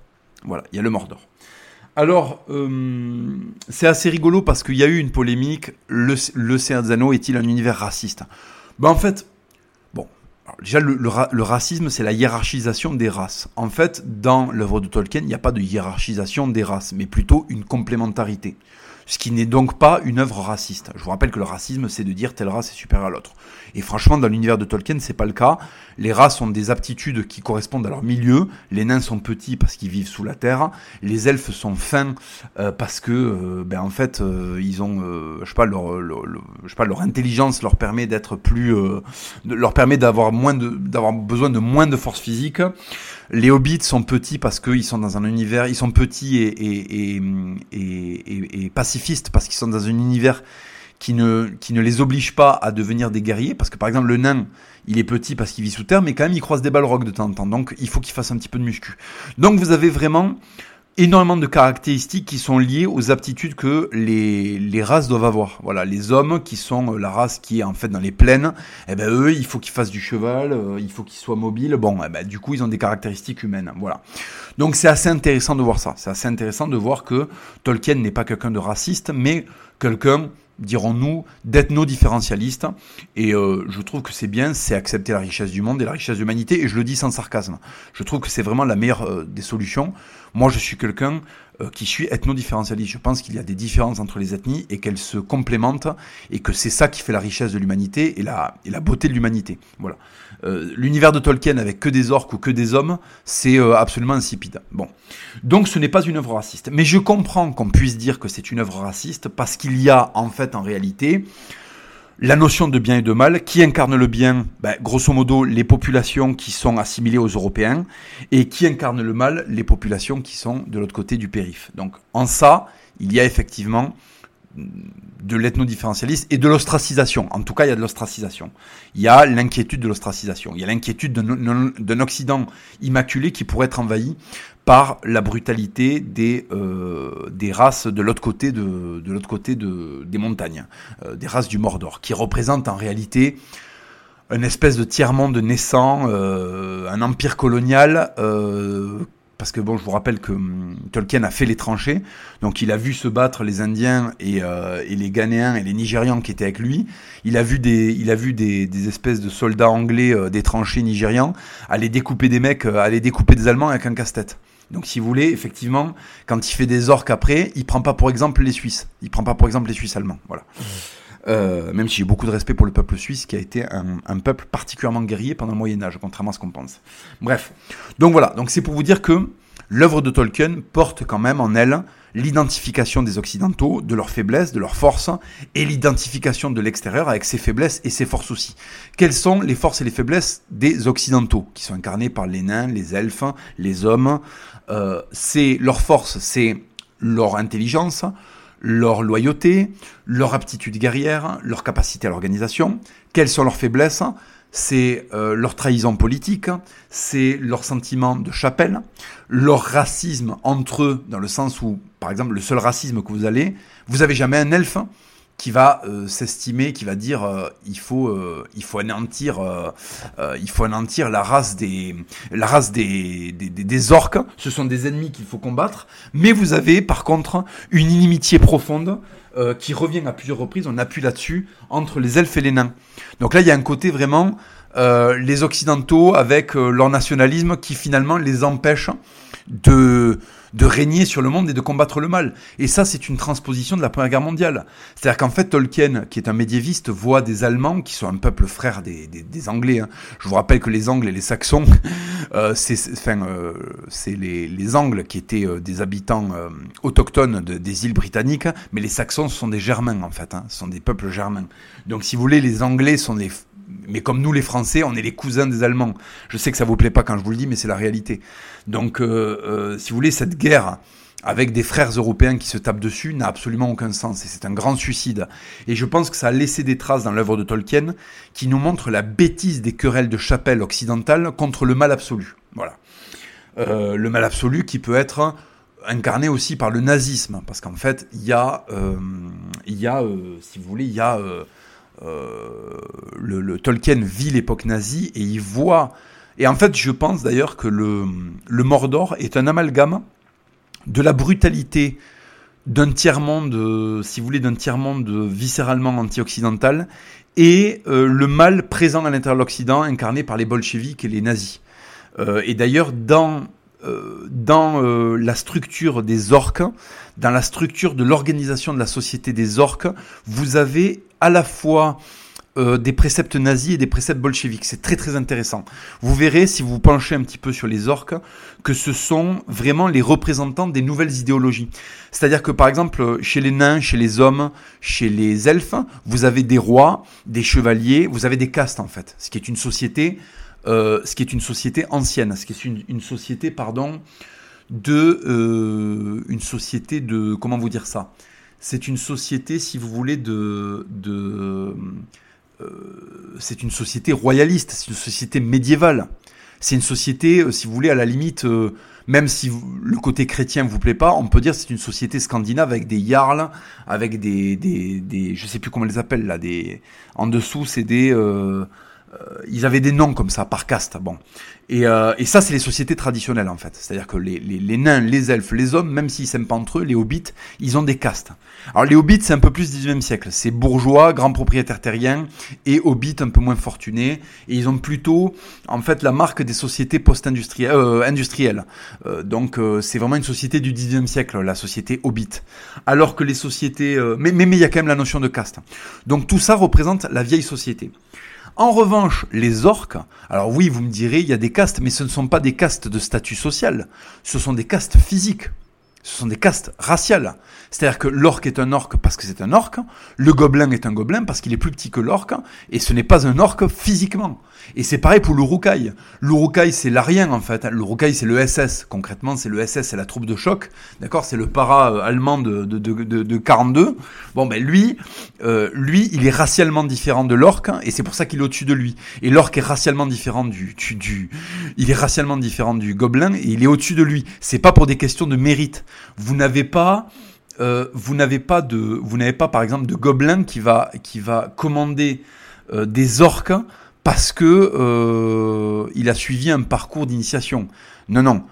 Voilà, il y a le Mordor. Alors, euh, c'est assez rigolo parce qu'il y a eu une polémique. Le, le est-il un univers raciste? Ben, En fait, bon, déjà, le racisme, c'est la hiérarchisation des races. En fait, dans l'œuvre de Tolkien, il n'y a pas de hiérarchisation des races, mais plutôt une complémentarité ce qui n'est donc pas une œuvre raciste. Je vous rappelle que le racisme, c'est de dire telle race est supérieure à l'autre. Et franchement, dans l'univers de Tolkien, c'est pas le cas. Les races ont des aptitudes qui correspondent à leur milieu. Les nains sont petits parce qu'ils vivent sous la terre. Les elfes sont fins euh, parce que, euh, ben en fait, euh, ils ont, je sais pas, leur, je sais pas, leur intelligence leur permet d'être plus, leur permet d'avoir moins de, d'avoir besoin de moins de force physique. Les hobbits sont petits parce qu'ils sont dans un univers, ils sont petits et, pacifistes parce qu'ils sont dans un univers qui ne, qui ne les oblige pas à devenir des guerriers. Parce que par exemple, le nain, il est petit parce qu'il vit sous terre, mais quand même, il croise des balrogs de temps en temps. Donc, il faut qu'il fasse un petit peu de muscu. Donc, vous avez vraiment énormément de caractéristiques qui sont liées aux aptitudes que les, les races doivent avoir. Voilà, les hommes qui sont euh, la race qui est en fait dans les plaines, eh ben eux, il faut qu'ils fassent du cheval, euh, il faut qu'ils soient mobiles. Bon, eh ben, du coup, ils ont des caractéristiques humaines. Voilà. Donc c'est assez intéressant de voir ça. C'est assez intéressant de voir que Tolkien n'est pas quelqu'un de raciste, mais quelqu'un dirons-nous, d'ethno-différentialiste. Et euh, je trouve que c'est bien, c'est accepter la richesse du monde et la richesse de l'humanité, et je le dis sans sarcasme. Je trouve que c'est vraiment la meilleure euh, des solutions. Moi, je suis quelqu'un euh, qui suis ethno-différentialiste. Je pense qu'il y a des différences entre les ethnies et qu'elles se complémentent et que c'est ça qui fait la richesse de l'humanité et la, beauté de l'humanité. Voilà. Euh, l'univers de Tolkien avec que des orques ou que des hommes, c'est euh, absolument insipide. Bon. Donc ce n'est pas une œuvre raciste. Mais je comprends qu'on puisse dire que c'est une œuvre raciste parce qu'il y a en fait en réalité la notion de bien et de mal. Qui incarne le bien ben, Grosso modo, les populations qui sont assimilées aux Européens. Et qui incarne le mal Les populations qui sont de l'autre côté du périph. Donc en ça, il y a effectivement de l'ethno-différentialisme et de l'ostracisation. En tout cas, il y a de l'ostracisation. Il y a l'inquiétude de l'ostracisation. Il y a l'inquiétude d'un Occident immaculé qui pourrait être envahi par la brutalité des, euh, des races de l'autre côté, de, de côté de, des montagnes, euh, des races du Mordor, qui représentent en réalité une espèce de tiers-monde naissant, euh, un empire colonial parce que bon, je vous rappelle que hum, Tolkien a fait les tranchées, donc il a vu se battre les Indiens et, euh, et, les Ghanéens et les Nigérians qui étaient avec lui. Il a vu des, il a vu des, des espèces de soldats anglais euh, des tranchées nigérians aller découper des mecs, euh, aller découper des Allemands avec un casse-tête. Donc si vous voulez, effectivement, quand il fait des orques après, il prend pas pour exemple les Suisses. Il prend pas pour exemple les Suisses allemands. Voilà. Mmh. Euh, même si j'ai beaucoup de respect pour le peuple suisse, qui a été un, peuple particulièrement guerrier pendant le Moyen Âge, contrairement à ce qu'on pense. Bref, donc voilà, donc c'est pour vous dire que l'œuvre de Tolkien porte quand même en elle l'identification des Occidentaux, de leurs faiblesses, de leurs forces, et l'identification de l'extérieur avec ses faiblesses et ses forces aussi. Quelles sont les forces et les faiblesses des Occidentaux, qui sont incarnés par les nains, les elfes, les hommes? Euh, C'est leur force, c'est leur intelligence, leur loyauté, leur aptitude guerrière, leur capacité à l'organisation. Quelles sont leurs faiblesses? C'est euh, leur trahison politique, c'est leur sentiment de chapelle, leur racisme entre eux, dans le sens où, par exemple, le seul racisme que vous allez, vous avez jamais un elfe qui va euh, s'estimer, qui va dire euh, il faut euh, il faut anéantir il faut anéantir la race des la race des des, des orques. Ce sont des ennemis qu'il faut combattre. Mais vous avez par contre une inimitié profonde qui revient à plusieurs reprises. On appuie là-dessus entre les elfes et les nains. Donc là il y a un côté vraiment les occidentaux avec leur nationalisme qui finalement les empêche de de régner sur le monde et de combattre le mal. Et ça, c'est une transposition de la Première Guerre mondiale. C'est-à-dire qu'en fait, Tolkien, qui est un médiéviste, voit des Allemands, qui sont un peuple frère des, des, Anglais. Hein. Je vous rappelle que les Angles et les Saxons, euh, c'est enfin, euh, les, les Angles qui étaient euh, des habitants euh, autochtones de, des îles britanniques, mais les Saxons sont des Germains, en fait. Hein. Ce sont des peuples germains. Donc, si vous voulez, les Anglais sont les mais comme nous les Français, on est les cousins des Allemands. Je sais que ça vous plaît pas quand je vous le dis, mais c'est la réalité. Donc, euh, euh, si vous voulez, cette guerre avec des frères européens qui se tapent dessus n'a absolument aucun sens et c'est un grand suicide. Et je pense que ça a laissé des traces dans l'œuvre de Tolkien qui nous montre la bêtise des querelles de chapelle occidentale contre le mal absolu. Voilà. Euh, le mal absolu qui peut être incarné aussi par le nazisme, parce qu'en fait, il y a, il y a si vous voulez, il y a euh, le, Tolkien vit l'époque nazie et il voit. Et en fait, je pense d'ailleurs que le, le Mordor est un amalgame de la brutalité d'un tiers-monde, euh, si vous voulez, d'un tiers-monde viscéralement anti-occidental, et euh, le mal présent à l'intérieur de l'Occident, incarné par les bolcheviks et les nazis. et d'ailleurs, dans, dans la structure des orques, dans la structure de l'organisation de la société des orques, vous avez à la fois euh, des préceptes nazis et des préceptes bolcheviques. C'est très très intéressant. Vous verrez, si vous penchez un petit peu sur les orques, que ce sont vraiment les représentants des nouvelles idéologies. C'est-à-dire que par exemple, chez les nains, chez les hommes, chez les elfes, vous avez des rois, des chevaliers, vous avez des castes en fait. Ce qui est une société, euh, ce qui est une société ancienne, ce qui est une, une société, pardon, de euh, une société de comment vous dire ça? C'est une société, si vous voulez, de, euh, c'est une société royaliste, c'est une société médiévale. C'est une société, euh, si vous voulez, à la limite, même si le côté chrétien vous plaît pas, on peut dire c'est une société scandinave avec des jarls, avec des, des, des, je sais plus comment on les appelle là, des, en dessous c'est des ils avaient des noms comme ça par caste. Bon, et, euh, et ça c'est les sociétés traditionnelles en fait. C'est-à-dire que les, les, les, nains, les elfes, les hommes, même s'ils s'aiment pas entre eux, les hobbits, ils ont des castes. Alors les hobbits c'est un peu plus 19e siècle. C'est bourgeois, grands propriétaires terriens et hobbits un peu moins fortunés. Et ils ont plutôt en fait la marque des sociétés post-industrielles. Euh, industrielles. Euh, donc euh, c'est vraiment une société du 19e siècle, la société hobbit. Alors que les sociétés, euh, mais mais mais il y a quand même la notion de caste. Donc tout ça représente la vieille société. En revanche, les orques, alors oui, vous me direz, il y a des castes, mais ce ne sont pas des castes de statut social, ce sont des castes physiques. Ce sont des castes raciales. C'est-à-dire que l'orque est un orque parce que c'est un orque, le gobelin est un gobelin parce qu'il est plus petit que l'orque, et ce n'est pas un orque physiquement. Et c'est pareil pour l'Urukai. L'Urukai, c'est l'arien en fait. L'Urukai, c'est le SS. Concrètement, c'est le SS, c'est la troupe de choc. D'accord C'est le para euh, allemand de, de, de, de, 42. Bon, ben lui, euh, lui, il est racialement différent de l'orque, et c'est pour ça qu'il est au-dessus de lui. Et l'orque est racialement différent du, du, du, il est racialement différent du gobelin, et il est au-dessus de lui. C'est pas pour des questions de mérite. Vous n'avez pas euh, vous n'avez pas de, vous n'avez pas par exemple de gobelin qui va qui va commander des orques parce que euh, il a suivi un parcours d'initiation. Non non,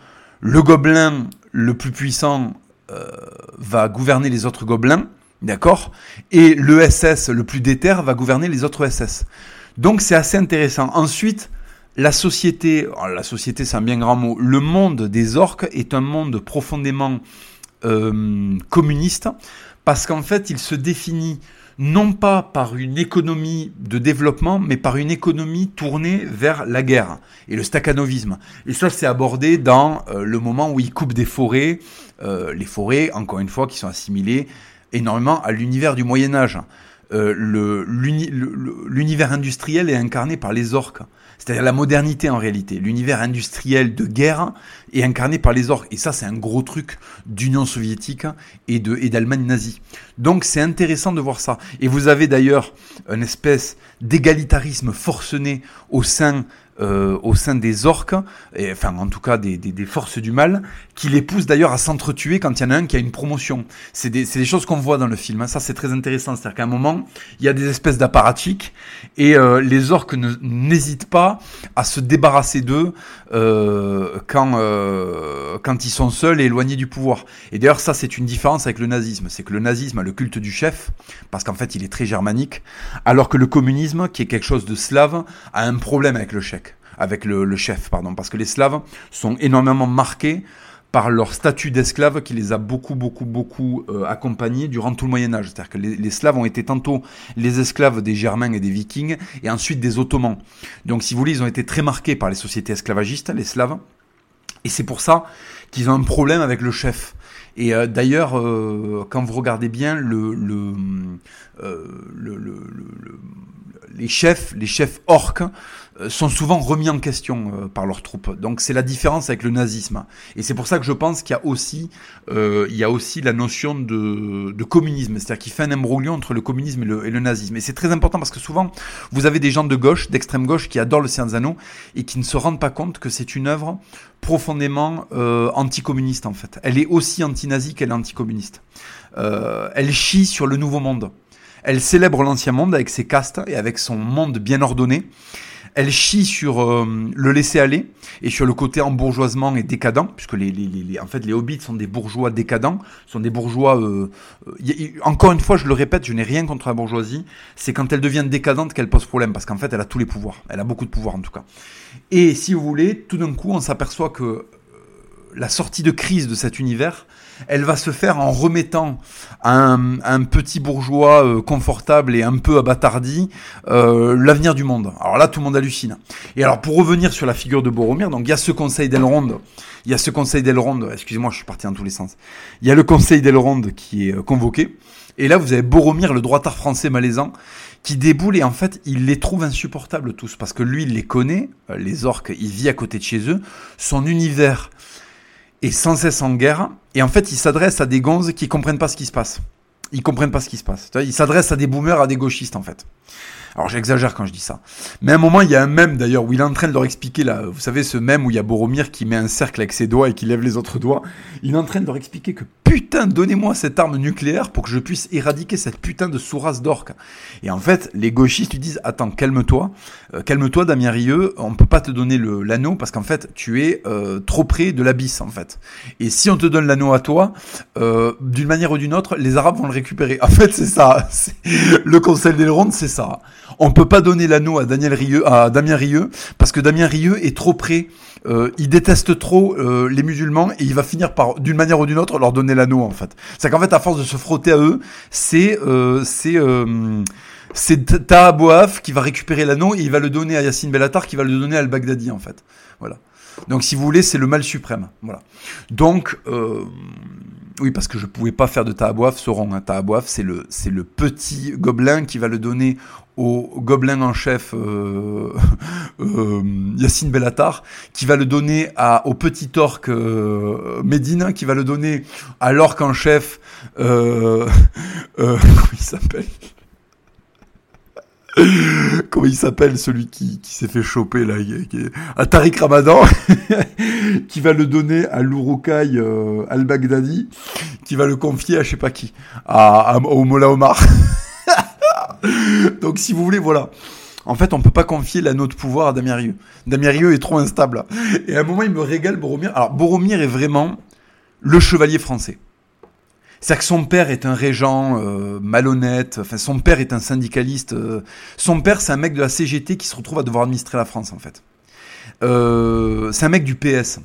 le gobelin le plus puissant euh, va gouverner les autres gobelins, d'accord, et le SS le plus déter va gouverner les autres SS. Donc c'est assez intéressant. Ensuite, la société, oh, la société c'est un bien grand mot, le monde des orques est un monde profondément euh, communiste, parce qu'en fait, il se définit non pas par une économie de développement, mais par une économie tournée vers la guerre et le stakhanovisme. Et ça, c'est abordé dans euh, le moment où il coupe des forêts, euh, les forêts, encore une fois, qui sont assimilées énormément à l'univers du Moyen Âge. Euh, l'univers industriel est incarné par les orques c'est-à-dire la modernité en réalité. L'univers industriel de guerre est incarné par les orques. Et ça, c'est un gros truc d'Union soviétique et d'Allemagne nazie. Donc c'est intéressant de voir ça. Et vous avez d'ailleurs une espèce d'égalitarisme forcené au sein euh, au sein des orques, et, enfin en tout cas des, des, des, forces du mal, qui les poussent d'ailleurs à s'entretuer quand il y en a un qui a une promotion. C'est des, des, choses qu'on voit dans le film, hein. ça c'est très intéressant, c'est-à-dire qu'à un moment, il y a des espèces d'apparatchiks, et euh, les orques n'hésitent pas à se débarrasser d'eux euh, quand, euh, quand ils sont seuls et éloignés du pouvoir. Et d'ailleurs ça c'est une différence avec le nazisme, c'est que le nazisme a le culte du chef, parce qu'en fait il est très germanique, alors que le communisme, qui est quelque chose de slave, a un problème avec le chef avec le, chef, pardon, parce que les Slaves sont énormément marqués par leur statut d'esclave qui les a beaucoup, beaucoup, beaucoup euh, accompagnés durant tout le Moyen Âge. C'est-à-dire que les, Slaves ont été tantôt les esclaves des Germains et des Vikings, et ensuite des Ottomans. Donc, si vous voulez, ils ont été très marqués par les sociétés esclavagistes, les Slaves, et c'est pour ça qu'ils ont un problème avec le chef. Et euh, d'ailleurs, euh, quand vous regardez bien le, le, le, le les chefs, les chefs orques, sont souvent remis en question euh, par leurs troupes. Donc c'est la différence avec le nazisme. Et c'est pour ça que je pense qu'il y a aussi, euh, il y a aussi la notion de, de communisme, c'est-à-dire qu'il fait un imbroglio entre le communisme et le, et le nazisme. Et c'est très important parce que souvent, vous avez des gens de gauche, d'extrême gauche, qui adorent le Anneaux et qui ne se rendent pas compte que c'est une œuvre profondément euh, anticommuniste en fait. Elle est aussi anti-nazie qu'elle est anticommuniste. Euh, elle chie sur le nouveau monde. Elle célèbre l'ancien monde avec ses castes et avec son monde bien ordonné. Elle chie sur euh, le laisser aller et sur le côté embourgeoisement et décadent, puisque les, les, les, en fait les hobbits sont des bourgeois décadents, sont des bourgeois. Euh, euh, encore une fois, je le répète, je n'ai rien contre la bourgeoisie. C'est quand elle devient décadente qu'elle pose problème, parce qu'en fait, elle a tous les pouvoirs. Elle a beaucoup de pouvoirs en tout cas. Et si vous voulez, tout d'un coup, on s'aperçoit que la sortie de crise de cet univers, elle va se faire en remettant un, petit bourgeois euh, confortable et un peu abattardi euh, l'avenir du monde. Alors là, tout le monde hallucine. Et alors, pour revenir sur la figure de Boromir, donc il y a ce conseil d'Elrond, il y a ce conseil d'Elrond, excusez-moi, je suis parti dans tous les sens. Il y a le conseil d'Elrond qui est euh, convoqué. Et là, vous avez Boromir, le droitard français malaisant, qui déboule et en fait, il les trouve insupportables tous parce que lui, il les connaît, les orques, il vit à côté de chez eux. Son univers sans cesse en guerre. Et en fait, il s'adresse à des gonzes qui comprennent pas ce qui se passe. Ils comprennent pas ce qui se passe. Il s'adresse à des boomers, à des gauchistes, en fait. Alors j'exagère quand je dis ça. Mais à un moment, il y a un mème d'ailleurs où il est en train de leur expliquer, là, vous savez, ce mème où il y a Boromir qui met un cercle avec ses doigts et qui lève les autres doigts. Il est en train de leur expliquer que putain, donnez-moi cette arme nucléaire pour que je puisse éradiquer cette putain de sourasse d'orque. Et en fait, les gauchistes lui disent, attends, calme-toi, euh, calme-toi, Damien Rieu, on peut pas te donner l'anneau parce qu'en fait, tu es euh, trop près de l'abysse, en fait. Et si on te donne l'anneau à toi, euh, d'une manière ou d'une autre, les Arabes vont le récupérer. En fait, c'est ça. Le Conseil des rondes, c'est ça. On peut pas donner l'anneau à Daniel Rieu, à Damien Rieu, parce que Damien Rieu est trop près il déteste trop les musulmans et il va finir par, d'une manière ou d'une autre, leur donner l'anneau en fait. C'est qu'en fait, à force de se frotter à eux, c'est euh, c'est euh, c'est qui va récupérer l'anneau et il va le donner à Yassine Bellatar qui va le donner à Al-Baghdadi en fait. Voilà. Donc si vous voulez, c'est le mal suprême. Voilà. Donc euh, oui, parce que je pouvais pas faire de Tahabouaf rang. Hein. C'est le, c'est le petit gobelin qui va le donner au gobelin en chef euh, euh, Yacine Bellatar, qui va le donner à, au petit orque euh, Médine, qui va le donner à l'orque en chef, euh, euh, comment il s'appelle Comment il s'appelle celui qui, qui s'est fait choper là qui est, à Tariq Ramadan qui va le donner à l'Urukai euh, al-Baghdadi qui va le confier à je sais pas qui à, à au Mola Omar donc si vous voulez voilà en fait, on peut pas confier l'anneau de pouvoir à Damien Rieu. Damien Rieu est trop instable. Et à un moment, il me régale Boromir. Alors, Boromir est vraiment le chevalier français. C'est-à-dire que son père est un régent euh, malhonnête, enfin son père est un syndicaliste. Euh, son père, c'est un mec de la CGT qui se retrouve à devoir administrer la France, en fait. Euh, c'est un mec du PS.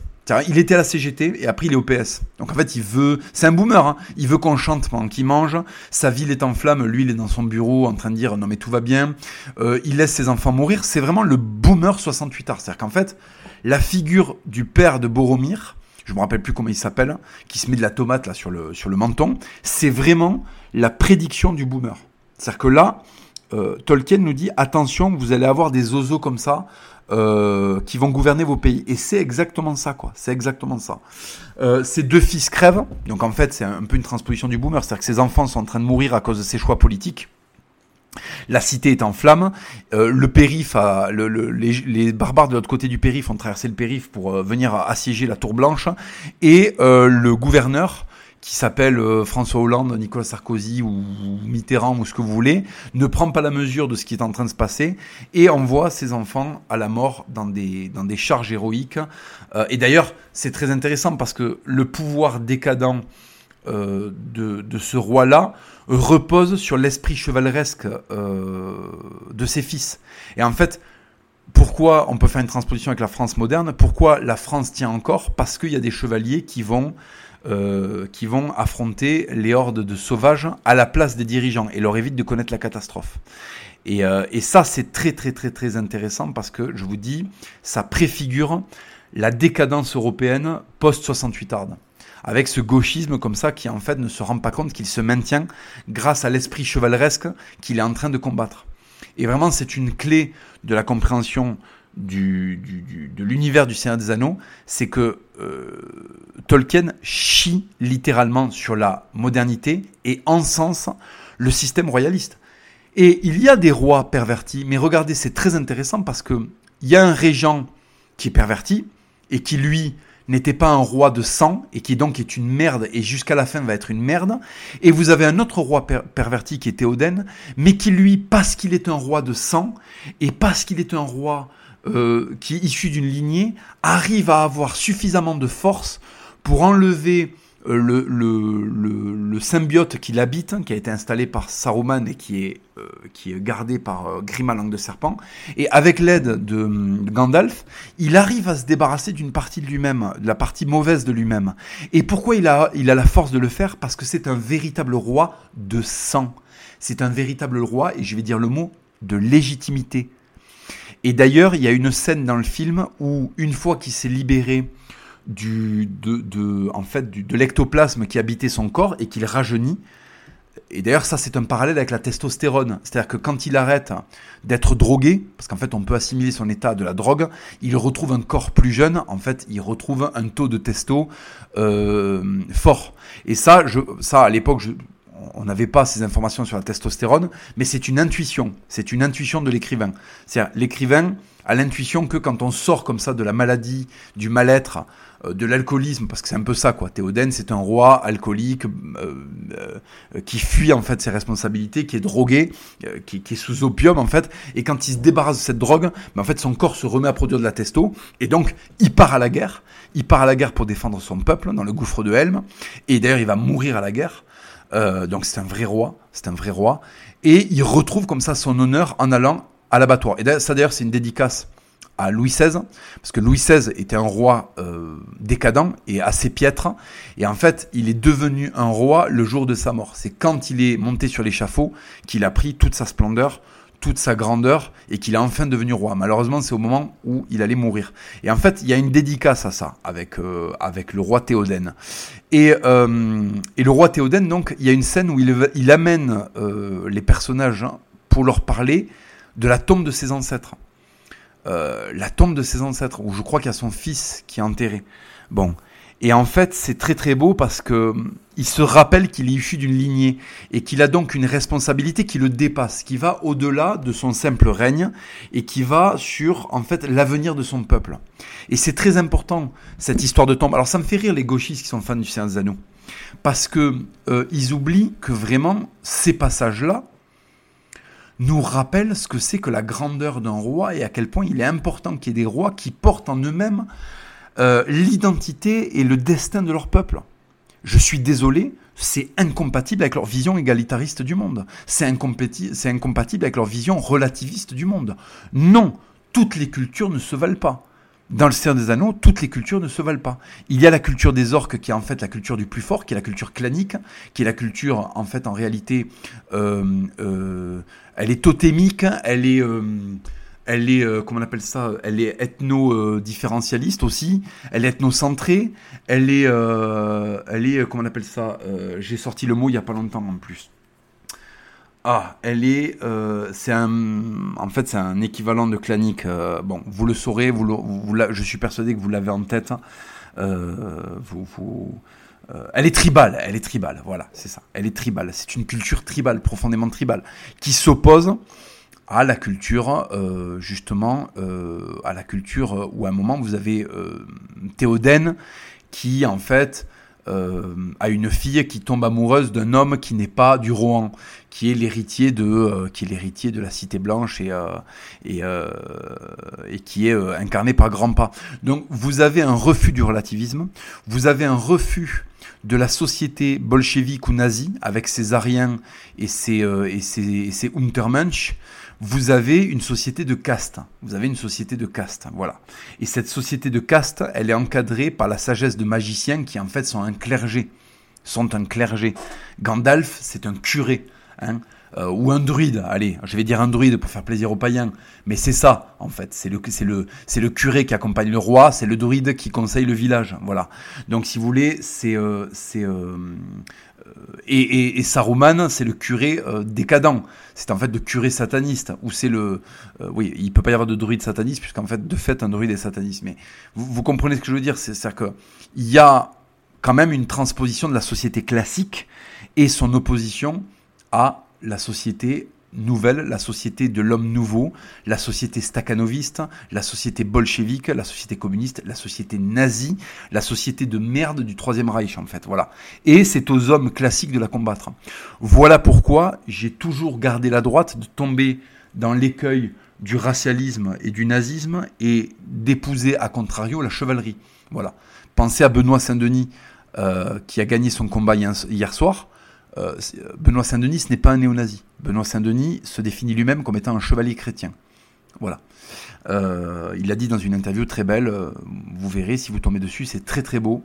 Il était à la CGT et après il est au PS. Donc en fait, il veut. C'est un boomer. Hein. Il veut qu'on chante pendant qu'il mange. Sa ville est en flammes. Lui, il est dans son bureau en train de dire non mais tout va bien. Euh, il laisse ses enfants mourir. C'est vraiment le boomer 68 art. C'est-à-dire qu'en fait, la figure du père de Boromir, je me rappelle plus comment il s'appelle, qui se met de la tomate là sur le sur le menton, c'est vraiment la prédiction du boomer. C'est-à-dire que là, euh, Tolkien nous dit attention, vous allez avoir des oiseaux comme ça euh, qui vont gouverner vos pays. Et c'est exactement ça, quoi. C'est exactement ça. Euh, ces deux fils crèvent. Donc en fait, c'est un peu une transposition du boomer. C'est-à-dire que ses enfants sont en train de mourir à cause de ses choix politiques. La cité est en flammes. Euh, le périph, les, barbares de l'autre côté du périph ont traversé le périph pour euh, venir assiéger la Tour Blanche. Et le gouverneur, qui s'appelle euh, François Hollande, Nicolas Sarkozy ou Mitterrand ou ce que vous voulez, ne prend pas la mesure de ce qui est en train de se passer et envoie ses enfants à la mort dans des, dans des charges héroïques. Euh, et d'ailleurs, c'est très intéressant parce que le pouvoir décadent euh, de, de, ce roi-là repose sur l'esprit chevaleresque de ses fils. Et en fait, pourquoi on peut faire une transposition avec la France moderne? Pourquoi la France tient encore? Parce qu'il y a des chevaliers qui vont euh, qui vont affronter les hordes de sauvages à la place des dirigeants et leur évite de connaître la catastrophe. Et, euh, et ça, c'est très très très très intéressant parce que, je vous dis, ça préfigure la décadence européenne post-68 Ardes avec ce gauchisme comme ça qui en fait ne se rend pas compte qu'il se maintient grâce à l'esprit chevaleresque qu'il est en train de combattre. Et vraiment, c'est une clé de la compréhension du, du, du, de l'univers du Seigneur des Anneaux, c'est que Tolkien chie littéralement sur la modernité et encense le système royaliste. Et il y a des rois pervertis, mais regardez, c'est très intéressant parce que il y a un régent qui est perverti et qui lui n'était pas un roi de sang et qui donc est une merde et jusqu'à la fin va être une merde. Et vous avez un autre roi per perverti qui est Théoden, mais qui lui, parce qu'il est un roi de sang et parce qu'il est un roi euh, qui est issu d'une lignée, arrive à avoir suffisamment de force pour enlever euh, le, symbiote qui l'habite, qui a été installé par Saruman et qui est, euh, gardé par Grima langue de serpent, et avec l'aide de, de, Gandalf, il arrive à se débarrasser d'une partie de lui-même, de la partie mauvaise de lui-même. Et pourquoi il a la force de le faire? Parce que c'est un véritable roi de sang. C'est un véritable roi, et je vais dire le mot, de légitimité. Et d'ailleurs, il y a une scène dans le film où, une fois qu'il s'est libéré du, de, l'ectoplasme qui habitait son corps et qu'il rajeunit, et d'ailleurs, ça, c'est un parallèle avec la testostérone. C'est-à-dire que quand il arrête d'être drogué, parce qu'en fait, on peut assimiler son état de la drogue, il retrouve un corps plus jeune. En fait, il retrouve un taux de testo euh, fort. Et ça, ça à l'époque, on n'avait pas ces informations sur la testostérone, mais c'est une intuition, c'est une intuition de l'écrivain. C'est-à-dire, l'écrivain a l'intuition que quand on sort comme ça de la maladie, du mal-être, euh, de l'alcoolisme, parce que c'est un peu ça, quoi. Théoden, c'est un roi alcoolique euh, euh, qui fuit en fait ses responsabilités, qui est drogué, qui, est sous opium en fait, et quand il se débarrasse de cette drogue, ben, en fait son corps se remet à produire de la testo, et donc il part à la guerre. Il part à la guerre pour défendre son peuple dans le gouffre de Helm, et d'ailleurs il va mourir à la guerre. Donc c'est un vrai roi, c'est un vrai roi, et il retrouve comme ça son honneur en allant à l'abattoir. Et ça d'ailleurs c'est une dédicace à Louis XVI, parce que Louis XVI était un roi euh, décadent et assez piètre, et en fait, il est devenu un roi le jour de sa mort. C'est quand il est monté sur l'échafaud qu'il a pris toute sa splendeur, toute sa grandeur, et qu'il est enfin devenu roi. Malheureusement, c'est au moment où il allait mourir. Et en fait, il y a une dédicace à ça, avec, euh, avec le roi Théoden. Et, euh, et, le roi Théoden, donc, il y a une scène où il, il amène les personnages pour leur parler de la tombe de ses ancêtres. Euh, la tombe de ses ancêtres, où je crois qu'il y a son fils qui est enterré. Bon. Et en fait, c'est très très beau parce que il se rappelle qu'il est issu d'une lignée et qu'il a donc une responsabilité qui le dépasse, qui va au-delà de son simple règne et qui va sur en fait l'avenir de son peuple. Et c'est très important cette histoire de tombe. Alors ça me fait rire les gauchistes qui sont fans du Seigneur des Anneaux parce que euh, ils oublient que vraiment ces passages-là nous rappelle ce que c'est que la grandeur d'un roi et à quel point il est important qu'il y ait des rois qui portent en eux-mêmes euh, l'identité et le destin de leur peuple. Je suis désolé, c'est incompatible avec leur vision égalitariste du monde. C'est incompatible avec leur vision relativiste du monde. Non, toutes les cultures ne se valent pas dans le Seigneur des Anneaux, toutes les cultures ne se valent pas. Il y a la culture des orques qui est en fait la culture du plus fort, qui est la culture clanique, qui est la culture en fait en réalité, euh, euh, elle est totémique, elle est, elle est, comment on appelle ça, elle est ethno-différentialiste aussi, elle est ethnocentrée, elle est, elle est, comment on appelle ça, j'ai sorti le mot il y a pas longtemps en plus. Ah, elle est, euh, c'est un, en fait, c'est un équivalent de clanique. Euh, bon, vous le saurez, vous, vous je suis persuadé que vous l'avez en tête. Euh, vous, vous elle est tribale, elle est tribale, voilà, c'est ça. Elle est tribale. C'est une culture tribale, profondément tribale, qui s'oppose à la culture, justement, à la culture où à un moment vous avez Théoden qui, en fait, euh, à une fille qui tombe amoureuse d'un homme qui n'est pas du Rohan, qui est l'héritier de, euh, qui est l'héritier de la Cité Blanche et, euh, et, et, qui est incarné par Grandpa. Donc vous avez un refus du relativisme, vous avez un refus de la société bolchevique ou nazie avec ses Ariens et ses, et ses, et ses Untermensch vous avez une société de caste. Vous avez une société de caste, voilà. Et cette société de caste, elle est encadrée par la sagesse de magiciens qui en fait sont un clergé, sont un clergé. Gandalf, c'est un curé, hein, euh, ou un druide. Allez, je vais dire un druide pour faire plaisir aux païens, mais c'est ça en fait. C'est le, c'est le, c'est le curé qui accompagne le roi, c'est le druide qui conseille le village, voilà. Donc si vous voulez, c'est, euh, c'est euh, et, et, Saruman, c'est le curé euh, décadent. C'est en fait le curé sataniste. Ou c'est le. Euh, oui, il peut pas y avoir de druide sataniste, puisqu'en fait, de fait, un druide est sataniste. Mais vous, comprenez ce que je veux dire C'est-à-dire qu'il y a quand même une transposition de la société classique et son opposition à la société nouvelle, la société de l'homme nouveau, la société stakhanoviste, la société bolchevique, la société communiste, la société nazie, la société de merde du Troisième Reich en fait. Voilà. Et c'est aux hommes classiques de la combattre. Voilà pourquoi j'ai toujours gardé la droite de tomber dans l'écueil du racialisme et du nazisme et d'épouser à contrario la chevalerie. Voilà. Pensez à Benoît Saint-Denis euh, qui a gagné son combat hier soir. Euh, Benoît Saint-Denis, n'est pas un néo-nazi. Benoît Saint-Denis se définit lui-même comme étant un chevalier chrétien. Voilà. Euh, il l'a dit dans une interview très belle. Euh, vous verrez si vous tombez dessus, c'est très très beau.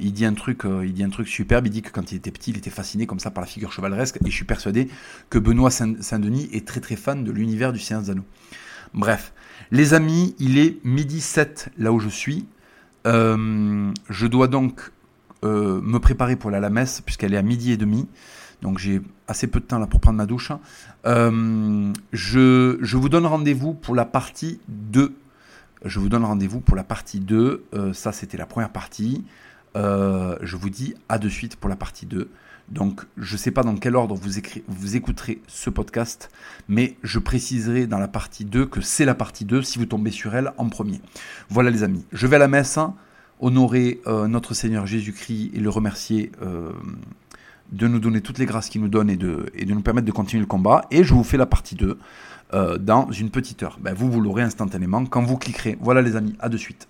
il dit un truc, il dit un truc superbe. Il dit que quand il était petit, il était fasciné comme ça par la figure chevaleresque. Et je suis persuadé que Benoît Saint-Denis est très très fan de l'univers du Seigneur des Bref, les amis, il est midi 7 là où je suis. je dois donc euh, me préparer pour aller à la messe, puisqu'elle est à midi et demi. Donc j'ai assez peu de temps là pour prendre ma douche. Euh, je, je, vous donne rendez-vous pour la partie 2. Je vous donne rendez-vous pour la partie 2. Euh, ça, c'était la première partie. je vous dis à de suite pour la partie 2. Donc, je ne sais pas dans quel ordre vous, vous écouterez ce podcast, mais je préciserai dans la partie 2 que c'est la partie 2 si vous tombez sur elle en premier. Voilà les amis, je vais à la messe, hein, honorer euh, notre Seigneur Jésus-Christ et le remercier euh, de nous donner toutes les grâces qu'il nous donne et de, nous permettre de continuer le combat. Et je vous fais la partie 2 euh, dans une petite heure. Ben, vous, vous l'aurez instantanément quand vous cliquerez. Voilà les amis, à de suite.